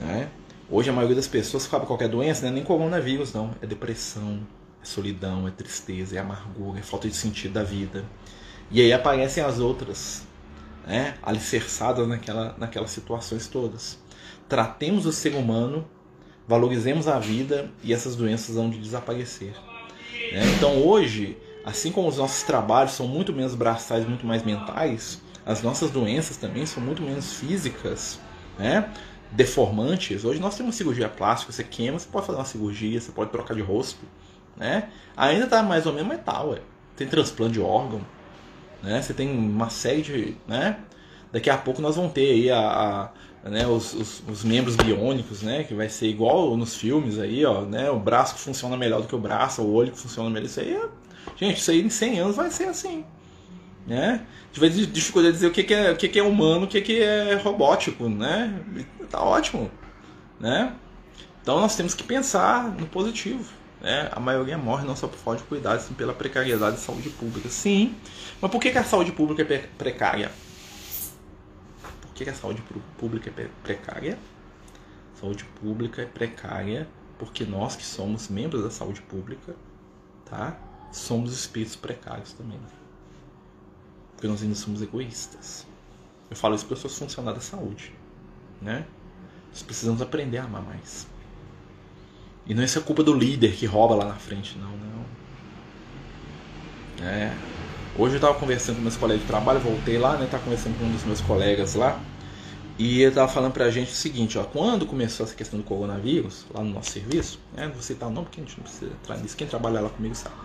S1: Né? Hoje a maioria das pessoas fala qualquer doença, não é nem coronavírus, não. É depressão, é solidão, é tristeza, é amargura, é falta de sentido da vida. E aí aparecem as outras, né, alicerçadas naquela, naquelas situações todas. Tratemos o ser humano, valorizemos a vida e essas doenças vão de desaparecer. Né? Então hoje, assim como os nossos trabalhos são muito menos braçais, muito mais mentais, as nossas doenças também são muito menos físicas, né? Deformantes. Hoje nós temos cirurgia plástica, você queima, você pode fazer uma cirurgia, você pode trocar de rosto. Né? Ainda está mais ou menos metal, ué. tem transplante de órgão, né? você tem uma série de. Né? Daqui a pouco nós vamos ter aí a, a né, os, os, os, membros biônicos, né, que vai ser igual nos filmes aí, ó, né, o braço que funciona melhor do que o braço, o olho que funciona melhor, isso aí, é, gente, isso aí em 100 anos vai ser assim, né? A gente vai dificuldade de dizer o que, que é, o que, que é humano, o que, que é robótico, né? Tá ótimo, né? Então nós temos que pensar no positivo. Né? A maioria morre não só por falta de cuidado, sim pela precariedade de saúde pública. Sim, mas por que, que a saúde pública é precária? Por que, que a saúde pública é precária? Saúde pública é precária porque nós que somos membros da saúde pública, tá? Somos espíritos precários também. Porque nós ainda somos egoístas. Eu falo isso porque eu sou funcionário da saúde. Né? Nós precisamos aprender a amar mais. E não é é culpa do líder que rouba lá na frente, não, não. É. Hoje eu estava conversando com meus colegas de trabalho, voltei lá, né? Tava conversando com um dos meus colegas lá. E ele estava falando pra gente o seguinte, ó, quando começou essa questão do coronavírus, lá no nosso serviço, né? Não vou citar o nome porque a gente não precisa entrar nisso, quem trabalha lá comigo sabe,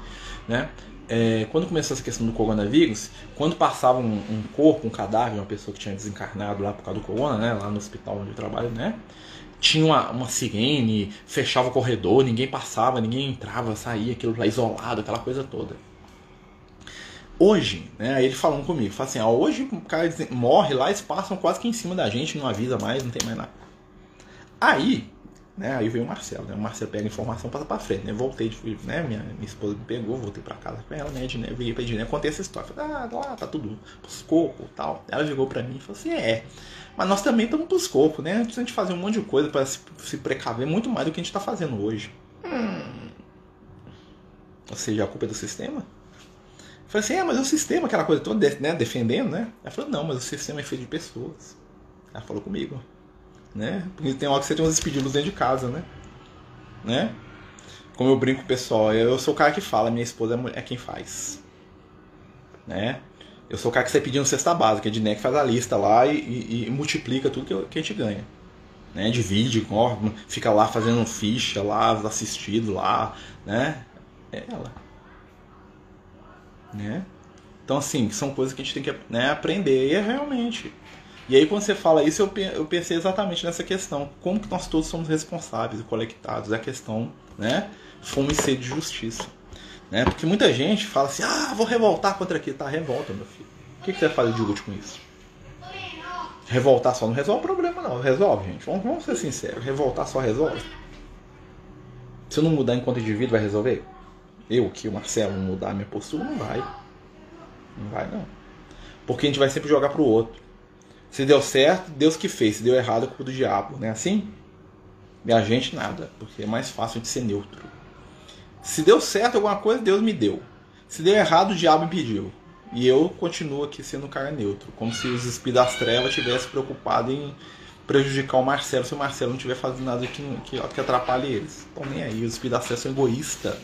S1: né? É, quando começou essa questão do coronavírus, quando passava um, um, corpo, um cadáver, uma pessoa que tinha desencarnado lá por causa do corona, né, lá no hospital onde eu trabalho, né, tinha uma, uma sirene, fechava o corredor, ninguém passava, ninguém entrava, saía, aquilo lá isolado, aquela coisa toda. Hoje, né, aí ele falando comigo, fala assim, ó, hoje o cara morre lá, eles passam quase que em cima da gente, não avisa mais, não tem mais nada. Aí, né? Aí veio o Marcelo, né? O Marcelo pega a informação passa pra frente, né? Voltei, né? Minha, minha esposa me pegou, voltei pra casa com ela, né? Ednei, veio pra Ednei, contei essa história. Falei, ah, lá, tá tudo pros cocos e tal. Ela chegou pra mim e falou assim, é, mas nós também estamos pros cocos, né? A gente fazer um monte de coisa pra se, se precaver muito mais do que a gente tá fazendo hoje. Hum. Ou seja, a culpa é do sistema? Eu falei assim, é, mas o sistema, aquela coisa toda, né? Defendendo, né? Ela falou, não, mas o sistema é feito de pessoas. Ela falou comigo né? Porque tem hora que você tem uns despedidos dentro de casa, né? Né? Como eu brinco pessoal, eu sou o cara que fala, minha esposa é, é quem faz. Né? Eu sou o cara que sai pedindo cesta básica, de NEC faz a lista lá e, e, e multiplica tudo que, que, a gente ganha. Né? Divide, fica lá fazendo ficha lá, assistido lá, né? É ela. Né? Então, assim, são coisas que a gente tem que né, aprender. E é realmente. E aí quando você fala isso, eu, eu pensei exatamente nessa questão. Como que nós todos somos responsáveis e conectados? É a questão, né? Fome e sede de justiça. Né? Porque muita gente fala assim, ah, vou revoltar contra aquilo. Tá, revolta, meu filho. O que, que você fazer de útil com isso? Revoltar só não resolve o problema, não. Resolve, gente. Vamos, vamos ser sinceros. Revoltar só resolve. Se eu não mudar enquanto indivíduo, vai resolver? Eu, que o Marcelo, mudar minha postura, não vai. Não vai, não. Porque a gente vai sempre jogar pro outro. Se deu certo, Deus que fez. Se deu errado, é culpa do diabo. Não é assim? E a gente nada, porque é mais fácil de ser neutro. Se deu certo alguma coisa, Deus me deu. Se deu errado, o diabo impediu. E eu continuo aqui sendo um cara neutro. Como se os espíritos das trevas tivessem preocupado em prejudicar o Marcelo se o Marcelo não estiver fazendo nada que, que, que atrapalhe eles. Estão nem aí. Os espíritos das trevas são egoístas.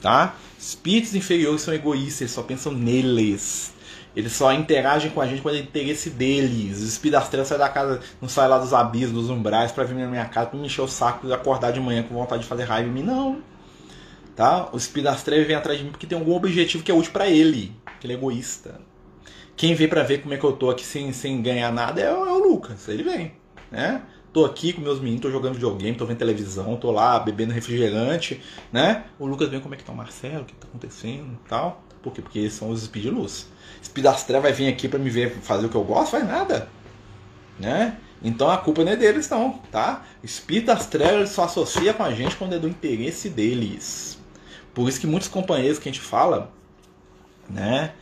S1: Tá? Espíritos inferiores são egoístas, eles só pensam neles. Eles só interagem com a gente quando é interesse deles. Os trevas saem da casa, não sai lá dos abismos, dos umbrais, para vir na minha casa, pra me encher o saco e acordar de manhã com vontade de fazer raiva em mim. Não. Tá? O espírito das trevas vem atrás de mim porque tem algum objetivo que é útil para ele. Que ele é egoísta. Quem vem para ver como é que eu tô aqui sem, sem ganhar nada é é o Lucas. Ele vem. Né? Tô aqui com meus meninos, tô jogando videogame, tô vendo televisão, tô lá bebendo refrigerante, né? O Lucas vem como é que tá o Marcelo, o que tá acontecendo e tal. Por quê? Porque eles são os de luz. Trevas vai vir aqui para me ver fazer o que eu gosto? Faz nada. Né? Então a culpa não é deles, não, tá? Espírito das trevas só associa com a gente quando é do interesse deles. Por isso que muitos companheiros que a gente fala, né?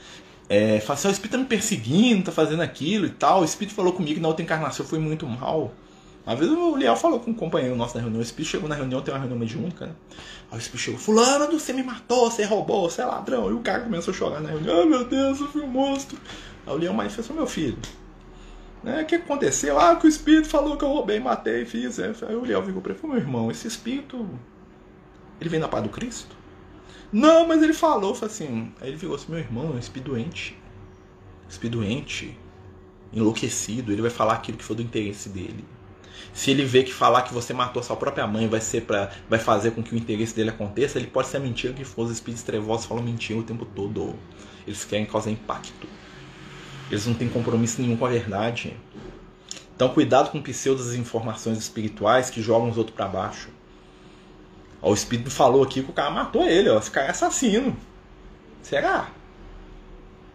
S1: É, fala assim, o espírito tá me perseguindo, tá fazendo aquilo e tal. O espírito falou comigo que na outra encarnação fui muito mal. Uma vez o Leal falou com um companheiro nosso na reunião, o Espírito chegou na reunião, tem uma reunião mediúnica, né? Aí o Espírito chegou, fulano, você me matou, você roubou, você é ladrão. E o cara começou a chorar na reunião, ai meu Deus, eu fui um monstro. Aí o leão manifestou, meu filho. Né? O que aconteceu? Ah, que o espírito falou que eu roubei, matei, fiz. Aí o leão ficou para ele, meu irmão, esse espírito, ele vem da paz do Cristo? Não, mas ele falou, falou assim. Aí ele ficou assim, meu irmão, é um espírito doente. Espírito doente, enlouquecido, ele vai falar aquilo que for do interesse dele. Se ele vê que falar que você matou sua própria mãe vai ser para vai fazer com que o interesse dele aconteça, ele pode ser mentira que for. Os espíritos trevosos falam mentira o tempo todo. Eles querem causar impacto. Eles não têm compromisso nenhum com a verdade. Então, cuidado com pseudas informações espirituais que jogam os outros para baixo. Ó, o espírito falou aqui que o cara matou ele, ó. Esse cara é assassino. Será?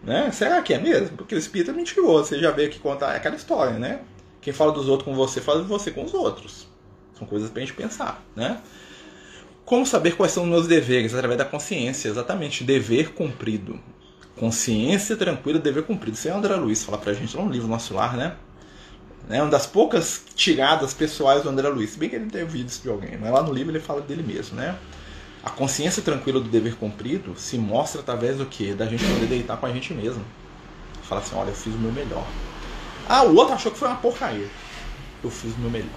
S1: Né? Será que é mesmo? Porque o espírito é mentiroso. Você já veio aqui contar aquela história, né? Quem fala dos outros com você, fala de você com os outros. São coisas pra gente pensar, né? Como saber quais são os meus deveres? Através da consciência, exatamente. Dever cumprido. Consciência tranquila, dever cumprido. Isso é André Luiz fala pra gente lá no livro Nosso Lar, né? É uma das poucas tiradas pessoais do André Luiz. Bem que ele teve isso de alguém, mas lá no livro ele fala dele mesmo, né? A consciência tranquila do dever cumprido se mostra através do que? Da gente poder deitar com a gente mesmo. Falar assim, olha, eu fiz o meu melhor. Ah, o outro achou que foi uma porcaria. Eu fiz o meu melhor.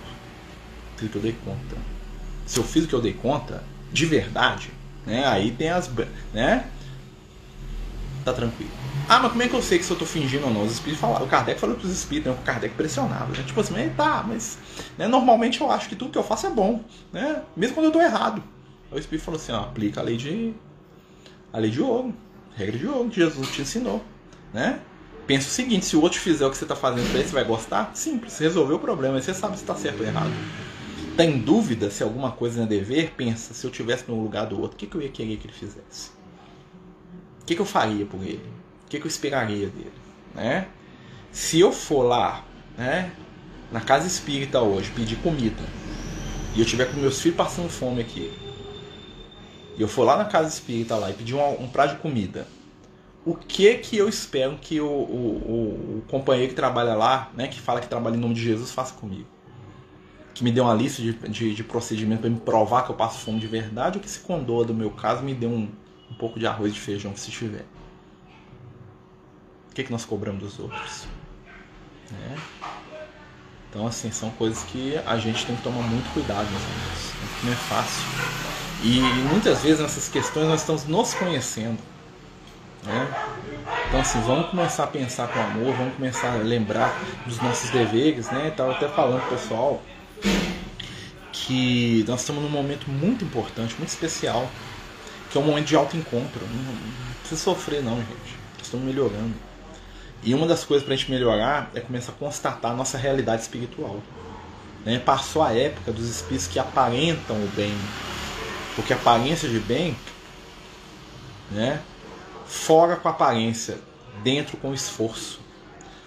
S1: Fiz o que eu dei conta. Se eu fiz o que eu dei conta, de verdade, né? Aí tem as. né? Tá tranquilo. Ah, mas como é que eu sei que se eu tô fingindo ou não? Os espíritos falaram. O Kardec falou pros espíritos, né? O Kardec pressionava. Né? Tipo assim, tá, mas. Né? Normalmente eu acho que tudo que eu faço é bom. Né? Mesmo quando eu tô errado. Aí o espírito falou assim: ó, aplica a lei de. A lei de ouro. Regra de ouro que Jesus te ensinou. Né? Pensa o seguinte: se o outro fizer o que você está fazendo para ele, você vai gostar? Simples, resolveu o problema. Você sabe se está certo ou errado. Está em dúvida se alguma coisa é dever? Pensa: se eu tivesse no lugar do outro, o que, que eu ia querer que ele fizesse? O que, que eu faria por ele? O que, que eu esperaria dele? Né? Se eu for lá, né, na casa espírita hoje, pedir comida, e eu tiver com meus filhos passando fome aqui, e eu for lá na casa espírita lá e pedir um, um prato de comida, o que que eu espero que o, o, o, companheiro que trabalha lá, né, que fala que trabalha em nome de Jesus, faça comigo? Que me dê uma lista de, de, de para me provar que eu passo fome de verdade, ou que se condoa do meu caso me dê um, um pouco de arroz de feijão, se tiver. O que, que nós cobramos dos outros? Né? Então, assim, são coisas que a gente tem que tomar muito cuidado, meus amigos. Não é fácil. E muitas vezes nessas questões nós estamos nos conhecendo né? Então assim, vamos começar a pensar com amor, vamos começar a lembrar dos nossos deveres, né? Estava até falando pessoal que nós estamos num momento muito importante, muito especial, que é um momento de autoencontro. Não, não precisa sofrer não, gente. Estamos melhorando. E uma das coisas para a gente melhorar é começar a constatar a nossa realidade espiritual. Né? Passou a época dos espíritos que aparentam o bem. Porque a aparência de bem né, fora com aparência, dentro com esforço.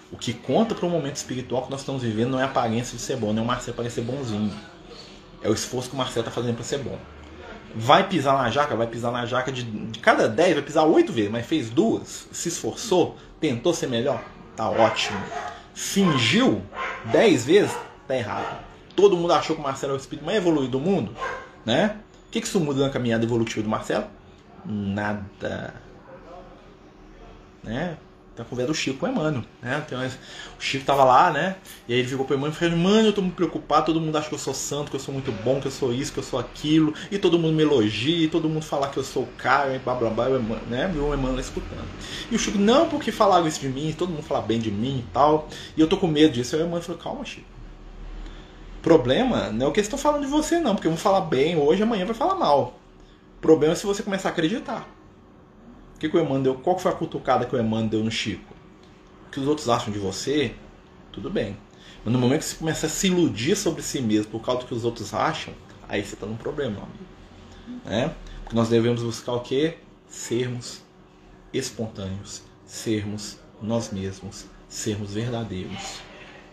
S1: O que conta para o momento espiritual que nós estamos vivendo não é a aparência de ser bom, não é o Marcelo parecer bonzinho. É o esforço que o Marcelo está fazendo para ser bom. Vai pisar na jaca? Vai pisar na jaca de, de cada 10, vai pisar 8 vezes, mas fez duas, se esforçou, tentou ser melhor? Tá ótimo. Fingiu 10 vezes? Tá errado. Todo mundo achou que o Marcelo é o espírito mais evoluído do mundo? Né? O que, que isso muda na caminhada evolutiva do Marcelo? Nada né? Tá com o do Chico com o Emmanuel, né? Então, o Chico tava lá, né? E aí ele ficou pro Emmanuel e falou: Mano, eu tô muito preocupado. Todo mundo acha que eu sou santo, que eu sou muito bom, que eu sou isso, que eu sou aquilo. E todo mundo me elogia, e todo mundo fala que eu sou o cara, e blá blá blá, né? Viu o Emmanuel escutando. E o Chico, não, porque falaram isso de mim, todo mundo fala bem de mim e tal. E eu tô com medo disso. Aí o Emmanuel falou: Calma, Chico. Problema não é o que eles estão falando de você, não, porque vou falar bem hoje, amanhã vai falar mal. Problema é se você começar a acreditar. O que, que o Emmanuel? Qual foi a cutucada que o Emmanuel deu no Chico? O que os outros acham de você, tudo bem. Mas no momento que você começa a se iludir sobre si mesmo por causa do que os outros acham, aí você está num problema, meu amigo. Né? Porque nós devemos buscar o quê? Sermos espontâneos, sermos nós mesmos, sermos verdadeiros.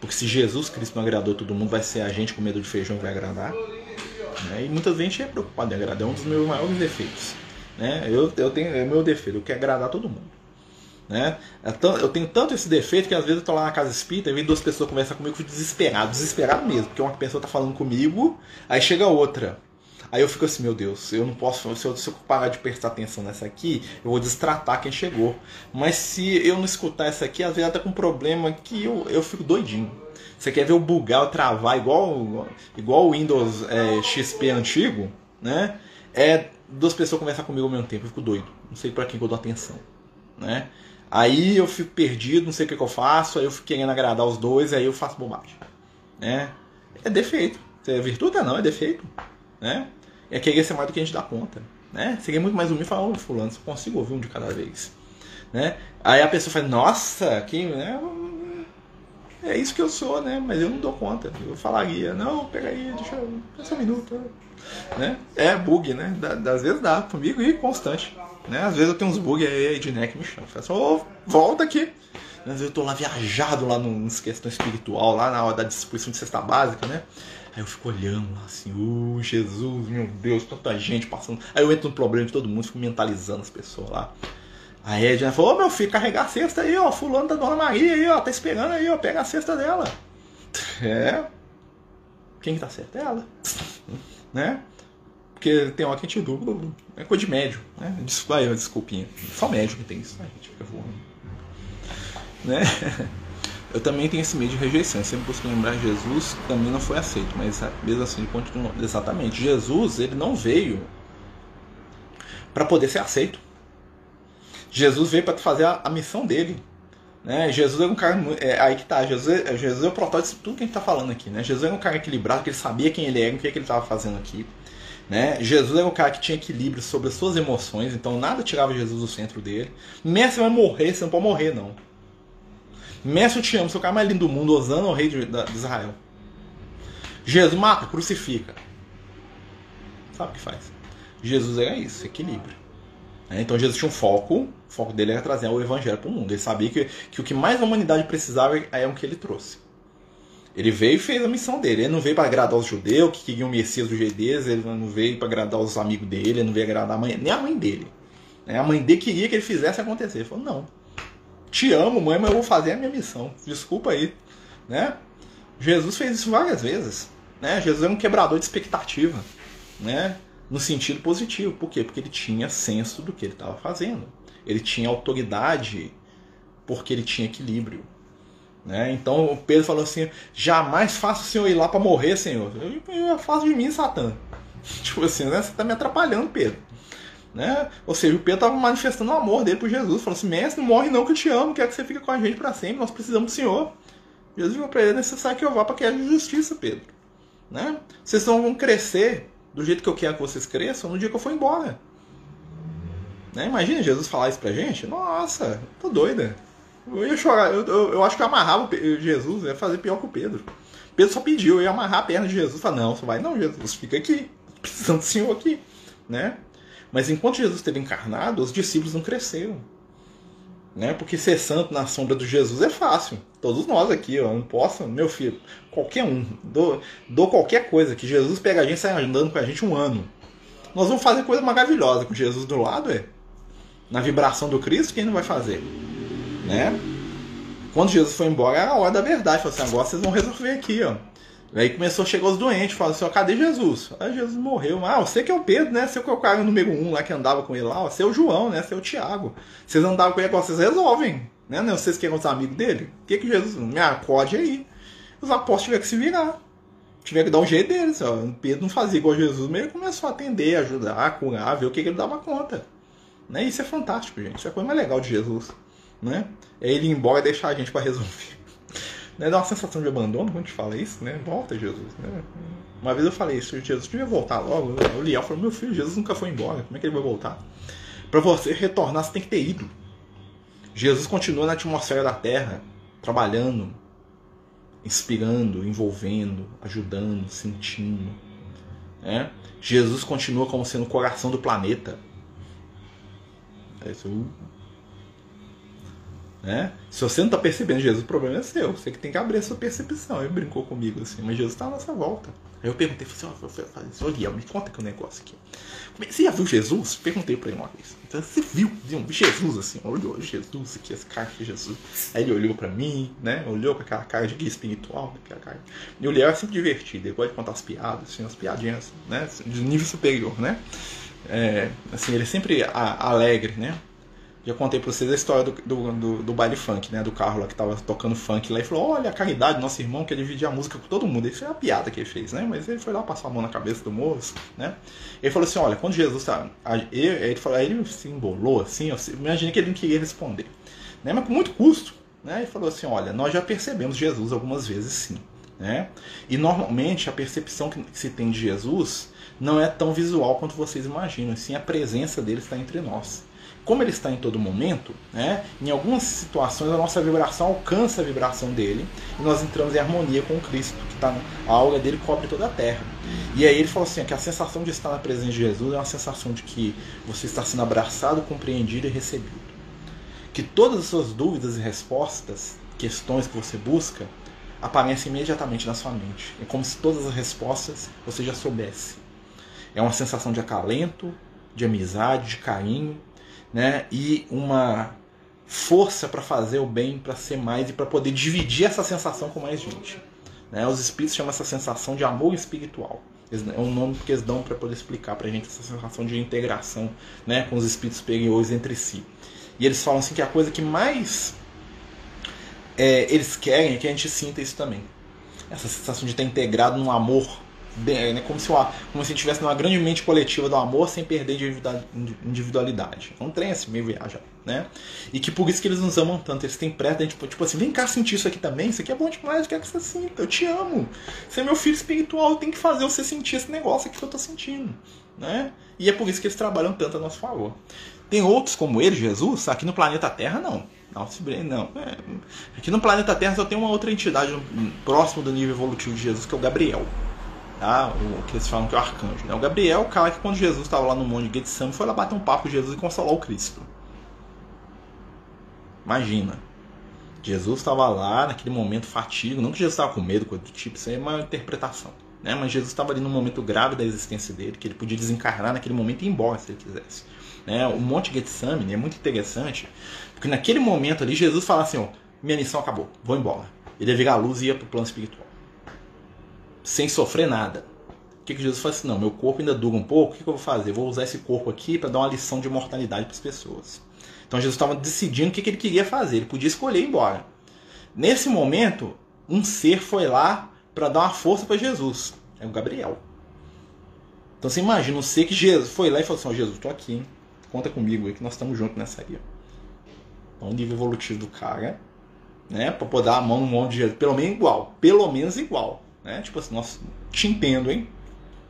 S1: Porque se Jesus Cristo não agradou todo mundo, vai ser a gente com medo de feijão que vai agradar. Né? E muitas vezes a gente é preocupado em agradar, é um dos meus maiores defeitos. Né? Eu, eu tenho, é meu defeito, eu quero agradar todo mundo. Né? É eu tenho tanto esse defeito que às vezes eu tô lá na casa espírita e vem duas pessoas conversar comigo, eu desesperado, desesperado mesmo, porque uma pessoa tá falando comigo, aí chega outra. Aí eu fico assim, meu Deus, eu não posso, se eu, se eu parar de prestar atenção nessa aqui, eu vou destratar quem chegou. Mas se eu não escutar essa aqui, às vezes ela tá com um problema que eu, eu fico doidinho. Você quer ver o bugar, o travar igual, igual o Windows é, XP antigo, né? É duas pessoas conversar comigo ao mesmo tempo, eu fico doido. Não sei para quem eu dou atenção, né? Aí eu fico perdido, não sei o que, que eu faço, aí eu fico querendo agradar os dois, aí eu faço bobagem, né? É defeito. É virtude não, é defeito, né? É querer ser mais do que a gente dá conta, né? Seria muito mais humilde e falar, ô fulano, só consigo ouvir um de cada vez, né? Aí a pessoa fala, nossa, que, né? É isso que eu sou, né? Mas eu não dou conta. Eu falaria, não, pega aí, deixa eu. Só um minuto. Né? É bug, né? Das vezes dá comigo e constante. Né? Às vezes eu tenho uns bugs aí né que me chamam. Fala oh, volta aqui. Às vezes eu tô lá viajado lá nas questões espiritual, lá na hora da distribuição de cesta básica, né? Aí eu fico olhando lá assim, oh, Jesus, meu Deus, tanta gente passando. Aí eu entro no problema de todo mundo, fico mentalizando as pessoas lá. Aí a Edna falou, ô meu filho, carregar a cesta aí, ó, fulano da Dona Maria aí, ó, tá esperando aí, ó, pega a cesta dela. É. Quem que tá certo? Ela. né? Porque tem hora que a gente dubla, é coisa de médio, né? Desculpa aí, desculpinha. Só médio que tem isso? A gente fica voando. Né? Eu também tenho esse medo de rejeição. Eu sempre busco lembrar Jesus também não foi aceito, mas mesmo assim continua. Exatamente. Jesus, ele não veio para poder ser aceito. Jesus veio para fazer a, a, missão dele. Né? Jesus é um cara. É, aí que tá. Jesus, é, Jesus é o protótipo de tudo que a gente está falando aqui. Né? Jesus era um cara equilibrado, que ele sabia quem ele era o que, que ele estava fazendo aqui. Né? Jesus era um cara que tinha equilíbrio sobre as suas emoções, então nada tirava Jesus do centro dele. Messi vai morrer, você não pode morrer, não. Messi, eu te amo, seu cara mais lindo do mundo, Osana, o rei de, de Israel. Jesus mata, crucifica. Sabe o que faz? Jesus era isso, equilíbrio. Né? Então Jesus tinha um foco, o foco dele era trazer o evangelho para o mundo. Ele sabia que, que o que mais a humanidade precisava é o que ele trouxe. Ele veio e fez a missão dele. Ele não veio para agradar os judeus, que queriam o Messias dos judeus, ele não veio para agradar os amigos dele, ele não veio agradar a mãe, nem a mãe dele. Né? A mãe dele queria que ele fizesse acontecer. Ele falou: Não, te amo, mãe, mas eu vou fazer a minha missão. Desculpa aí. Né? Jesus fez isso várias vezes. Né? Jesus é um quebrador de expectativa. Né? No sentido positivo. Por quê? Porque ele tinha senso do que ele estava fazendo. Ele tinha autoridade porque ele tinha equilíbrio. Né? Então Pedro falou assim: jamais faça o senhor ir lá para morrer, senhor. Eu, eu faço de mim, Satã. Tipo assim, né? você está me atrapalhando, Pedro. Né? Ou seja, o Pedro estava manifestando o amor dele por Jesus. Falou assim: Mestre, não morre não que eu te amo, quero que você fique com a gente para sempre, nós precisamos do Senhor. Jesus falou para ele: é necessário que eu vá para que haja justiça, Pedro. Né? Vocês vão crescer do jeito que eu quero que vocês cresçam no dia que eu for embora. Né? Imagina Jesus falar isso pra gente. Nossa, tô doida. Eu ia chorar. Eu, eu, eu acho que eu amarrava Jesus, ia fazer pior que o Pedro. Pedro só pediu, eu ia amarrar a perna de Jesus. Falar, não, você vai, não, Jesus, fica aqui. Precisando do Senhor aqui. Né? Mas enquanto Jesus esteve encarnado, os discípulos não cresceram. Né? Porque ser santo na sombra do Jesus é fácil. Todos nós aqui, ó, não posso, meu filho, qualquer um, dou, dou qualquer coisa que Jesus pega a gente e sai andando com a gente um ano. Nós vamos fazer coisa maravilhosa com Jesus do lado, é. Na vibração do Cristo, quem não vai fazer? Né? Quando Jesus foi embora, era a hora da verdade. Falou assim, agora vocês vão resolver aqui, ó. Aí começou a chegar os doentes, falou assim, ó, cadê Jesus? Aí Jesus morreu. Ah, você que é o Pedro, né? Você que é o cara número um lá que andava com ele lá, ó. Você é o João, né? Você é o Tiago. Vocês andavam com ele, agora vocês resolvem. Né? Não, vocês que eram os amigos dele. O que que Jesus... Me acode aí. Os apóstolos tiveram que se virar. Tiveram que dar um jeito deles. Ó. Pedro não fazia igual Jesus, mas ele começou a atender, ajudar, curar, ver o que, que ele dava conta. Né? Isso é fantástico, gente. Isso é a coisa mais legal de Jesus. Né? É ele ir embora e deixar a gente para resolver. Né? Dá uma sensação de abandono quando a gente fala isso, né? Volta, Jesus. Né? Uma vez eu falei isso, Jesus devia voltar logo. O Liel falou, meu filho, Jesus nunca foi embora, como é que ele vai voltar? Para você retornar, você tem que ter ido. Jesus continua na atmosfera da Terra, trabalhando, inspirando, envolvendo, ajudando, sentindo. Né? Jesus continua como sendo o coração do planeta. É isso. Né? Se você não está percebendo Jesus, o problema é seu. Você que tem que abrir a sua percepção. Ele brincou comigo assim, mas Jesus está à nossa volta. Aí eu perguntei, falei assim, Oliel, me conta que o um negócio aqui. Você já viu Jesus? Perguntei para ele uma vez. Então, você viu? Viu Jesus assim? Olhou Jesus aqui, esse cara de Jesus. Aí ele olhou para mim, né? Olhou com aquela cara de guia espiritual, aquela cara. E o Oliel é sempre divertido, ele gosta de contar as piadas, assim, as piadinhas, né? De nível superior, né? É, assim, ele é sempre alegre, né? Já contei pra vocês a história do, do, do, do, baile funk, né? Do carro lá que tava tocando funk lá e falou: Olha a caridade, nosso irmão quer dividir a música com todo mundo. Isso foi uma piada que ele fez, né? Mas ele foi lá passar a mão na cabeça do moço, né? Ele falou assim: Olha, quando Jesus tá. Ele, falou, aí ele se embolou assim, eu imaginei que ele não queria responder, né? Mas com muito custo, né? Ele falou assim: Olha, nós já percebemos Jesus algumas vezes sim, né? E normalmente a percepção que se tem de Jesus não é tão visual quanto vocês imaginam, sim a presença dele está entre nós como ele está em todo momento, né, em algumas situações a nossa vibração alcança a vibração dele e nós entramos em harmonia com o Cristo, que está a aura dele cobre toda a terra. E aí ele falou assim, que a sensação de estar na presença de Jesus é uma sensação de que você está sendo abraçado, compreendido e recebido. Que todas as suas dúvidas e respostas, questões que você busca, aparecem imediatamente na sua mente. É como se todas as respostas você já soubesse. É uma sensação de acalento, de amizade, de carinho, né? E uma força para fazer o bem, para ser mais e para poder dividir essa sensação com mais gente. Né? Os espíritos chamam essa sensação de amor espiritual. É um nome que eles dão para poder explicar para a gente essa sensação de integração né, com os espíritos superiores entre si. E eles falam assim que a coisa que mais é, eles querem é que a gente sinta isso também. Essa sensação de estar integrado no amor né, como se como se estivesse numa grande mente coletiva do amor sem perder individualidade. É um trem assim, meio viaja, né? E que por isso que eles nos amam tanto, eles têm pressa, tipo, tipo assim, vem cá sentir isso aqui também, isso aqui é bom demais, eu quero que você sinta, eu te amo. Você é meu filho espiritual, eu tenho que fazer você sentir esse negócio aqui que eu tô sentindo, né? E é por isso que eles trabalham tanto a nosso favor. Tem outros como ele, Jesus, aqui no planeta Terra não. Não, não. É. Aqui no planeta Terra só tem uma outra entidade próximo do nível evolutivo de Jesus, que é o Gabriel o que eles falam que é o arcanjo. Né? O Gabriel é o cara que quando Jesus estava lá no monte de Getsemane foi lá bater um papo com Jesus e consolar o Cristo. Imagina. Jesus estava lá naquele momento fatigo, não que Jesus estava com medo, coisa do tipo, isso aí é uma interpretação. Né? Mas Jesus estava ali num momento grave da existência dele, que ele podia desencarnar naquele momento e ir embora se ele quisesse. Né? O Monte Getsemane é muito interessante, porque naquele momento ali Jesus fala assim: ó, minha missão acabou, vou embora. Ele ia virar a luz e ia para o plano espiritual sem sofrer nada. O que, que Jesus faz assim? Não, meu corpo ainda dura um pouco, o que, que eu vou fazer? Vou usar esse corpo aqui para dar uma lição de mortalidade para as pessoas. Então Jesus estava decidindo o que, que ele queria fazer, ele podia escolher ir embora. Nesse momento, um ser foi lá para dar uma força para Jesus. É o Gabriel. Então você imagina um ser que Jesus foi lá e falou assim: oh, Jesus, estou aqui, hein? conta comigo aí que nós estamos juntos nessa aí. Então, o nível evolutivo do cara, né, para poder dar a mão no mundo de Jesus, pelo menos igual, pelo menos igual. Né? Tipo assim, nossa, te entendo, hein?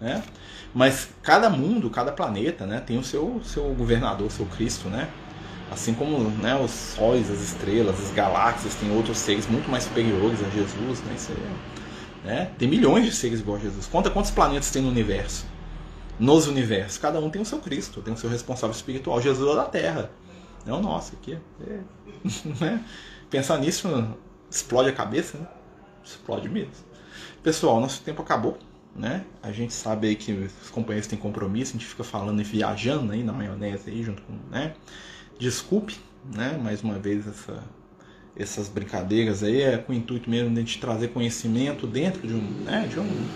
S1: Né? Mas cada mundo, cada planeta, né, tem o seu, seu governador, seu Cristo, né? Assim como né, os sóis, as estrelas, as galáxias, tem outros seres muito mais superiores a Jesus, né? Isso é, né? Tem milhões de seres igual a Jesus. Conta quantos planetas tem no universo. Nos universos, cada um tem o seu Cristo, tem o seu responsável espiritual. Jesus é da Terra, é o nosso aqui. É, né? Pensar nisso explode a cabeça, né? Explode mesmo. Pessoal, nosso tempo acabou, né? A gente sabe aí que os companheiros têm compromisso, a gente fica falando e viajando aí na maionese aí junto com, né? Desculpe, né? Mais uma vez essa, essas brincadeiras aí é com o intuito mesmo de a gente trazer conhecimento dentro de um, né? De um,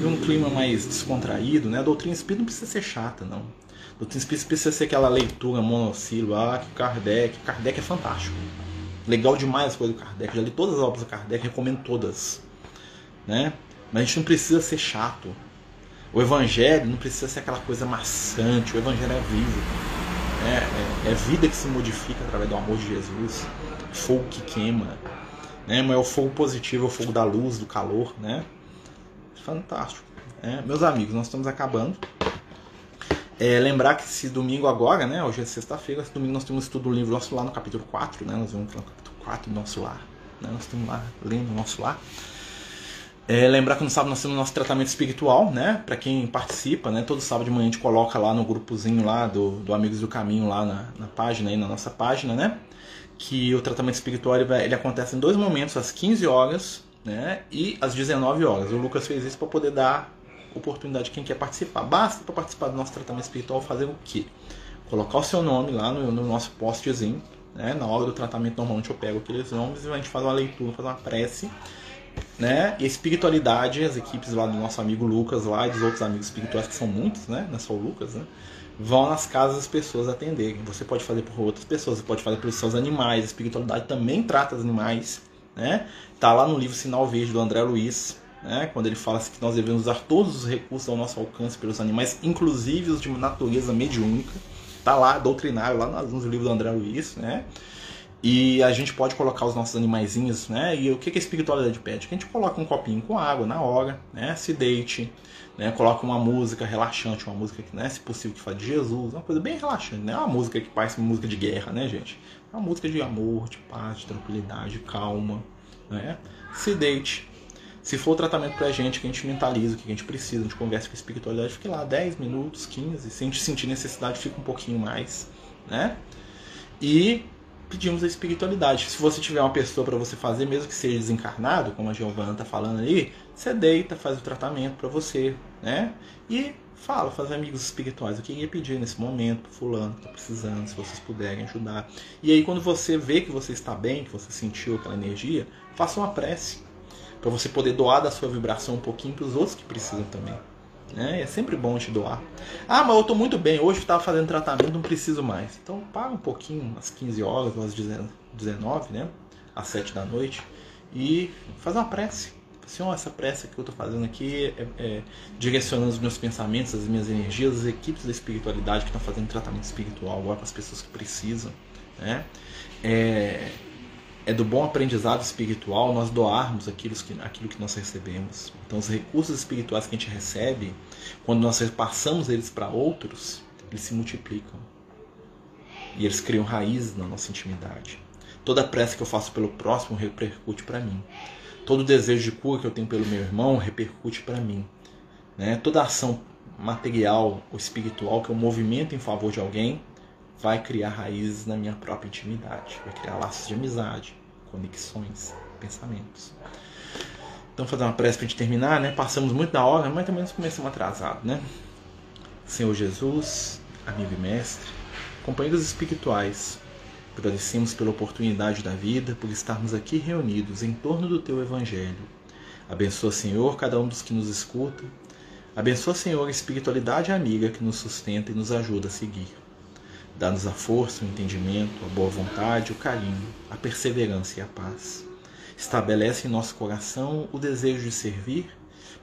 S1: de um clima mais descontraído, né? A doutrina espírita não precisa ser chata, não. A doutrina espírita precisa ser aquela leitura monossílaba, ah, que Kardec, Kardec é fantástico. Legal demais as coisas do Kardec. Já li todas as obras do Kardec, recomendo todas né? Mas a gente não precisa ser chato. O evangelho não precisa ser aquela coisa maçante. O evangelho é vivo. É, é, é vida que se modifica através do amor de Jesus. Fogo que queima. Né? Mas é o fogo positivo, é o fogo da luz, do calor. Né? Fantástico. É, meus amigos, nós estamos acabando. É, lembrar que esse domingo agora, né? Hoje é sexta-feira, esse domingo nós temos um estudo do livro nosso lá no capítulo 4, né? Nós vamos no capítulo 4 do nosso lar. Né? Nós estamos lá lendo o nosso lar. É, lembrar que no sábado nós temos nosso tratamento espiritual, né? Para quem participa, né? Todo sábado de manhã a gente coloca lá no grupozinho lá do, do Amigos do Caminho lá na, na página aí, na nossa página, né? que o tratamento espiritual ele, ele acontece em dois momentos, às 15 horas né, e às 19 horas. O Lucas fez isso para poder dar oportunidade de quem quer participar. Basta para participar do nosso tratamento espiritual fazer o quê? Colocar o seu nome lá no, no nosso postzinho. Né? Na hora do tratamento, normalmente eu pego aqueles nomes e a gente faz uma leitura, faz uma prece. Né? E a espiritualidade, as equipes lá do nosso amigo Lucas lá e dos outros amigos espirituais, que são muitos, né? não é só o Lucas, né? vão nas casas das pessoas atenderem. Você pode fazer por outras pessoas, você pode fazer pelos seus animais. A espiritualidade também trata os animais. Né? Tá lá no livro Sinal Verde do André Luiz, né? quando ele fala assim que nós devemos usar todos os recursos ao nosso alcance pelos animais, inclusive os de natureza mediúnica. Tá lá, doutrinário, lá no livro do André Luiz, né? E a gente pode colocar os nossos animaizinhos, né? E o que a espiritualidade pede? Que a gente coloque um copinho com água na hora, né? Se deite, né? Coloque uma música relaxante, uma música que, né? Se possível, que fale de Jesus, uma coisa bem relaxante, né? Uma música que parece uma música de guerra, né, gente? Uma música de amor, de paz, de tranquilidade, calma, né? Se deite. Se for o tratamento pra gente, que a gente mentaliza o que a gente precisa, a gente conversa com a espiritualidade, fique lá 10 minutos, 15, se a gente sentir necessidade, fica um pouquinho mais, né? E pedimos a espiritualidade. Se você tiver uma pessoa para você fazer, mesmo que seja desencarnado, como a Giovana está falando aí, você deita, faz o tratamento para você, né? E fala, faz amigos espirituais. O que ia pedir nesse momento pro fulano que tá precisando, se vocês puderem ajudar. E aí quando você vê que você está bem, que você sentiu aquela energia, faça uma prece para você poder doar da sua vibração um pouquinho para os outros que precisam também. Né? É sempre bom te doar. Ah, mas eu estou muito bem, hoje estava fazendo tratamento, não preciso mais. Então paga um pouquinho, às 15 horas, às 19, né? às 7 da noite, e faz uma prece. Assim, oh, essa prece que eu estou fazendo aqui é, é, direcionando os meus pensamentos, as minhas energias, as equipes da espiritualidade que estão fazendo tratamento espiritual agora para as pessoas que precisam. Né? É, é do bom aprendizado espiritual nós doarmos aquilo que, aquilo que nós recebemos. Então, os recursos espirituais que a gente recebe, quando nós repassamos eles para outros, eles se multiplicam. E eles criam raízes na nossa intimidade. Toda prece que eu faço pelo próximo repercute para mim. Todo desejo de cura que eu tenho pelo meu irmão repercute para mim. Né? Toda ação material ou espiritual que eu movimento em favor de alguém vai criar raízes na minha própria intimidade, vai criar laços de amizade, conexões, pensamentos. Então, fazer uma prece para a gente terminar, né? Passamos muito da hora, mas também nós começamos atrasado, né? Senhor Jesus, amigo e mestre, companheiros espirituais, agradecemos pela oportunidade da vida, por estarmos aqui reunidos em torno do Teu Evangelho. Abençoa, Senhor, cada um dos que nos escuta. Abençoa, Senhor, a espiritualidade amiga que nos sustenta e nos ajuda a seguir. Dá-nos a força, o entendimento, a boa vontade, o carinho, a perseverança e a paz. Estabelece em nosso coração o desejo de servir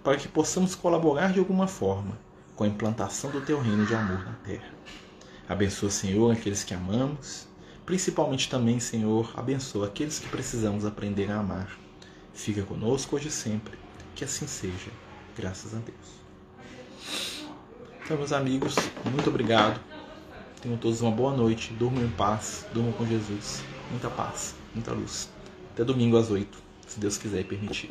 S1: para que possamos colaborar de alguma forma com a implantação do teu reino de amor na terra. Abençoa, Senhor, aqueles que amamos, principalmente também, Senhor, abençoa aqueles que precisamos aprender a amar. Fica conosco hoje e sempre, que assim seja, graças a Deus. Então, meus amigos, muito obrigado Tenham todos uma boa noite, durmam em paz, durmam com Jesus. Muita paz, muita luz. Até domingo às 8, se Deus quiser e permitir.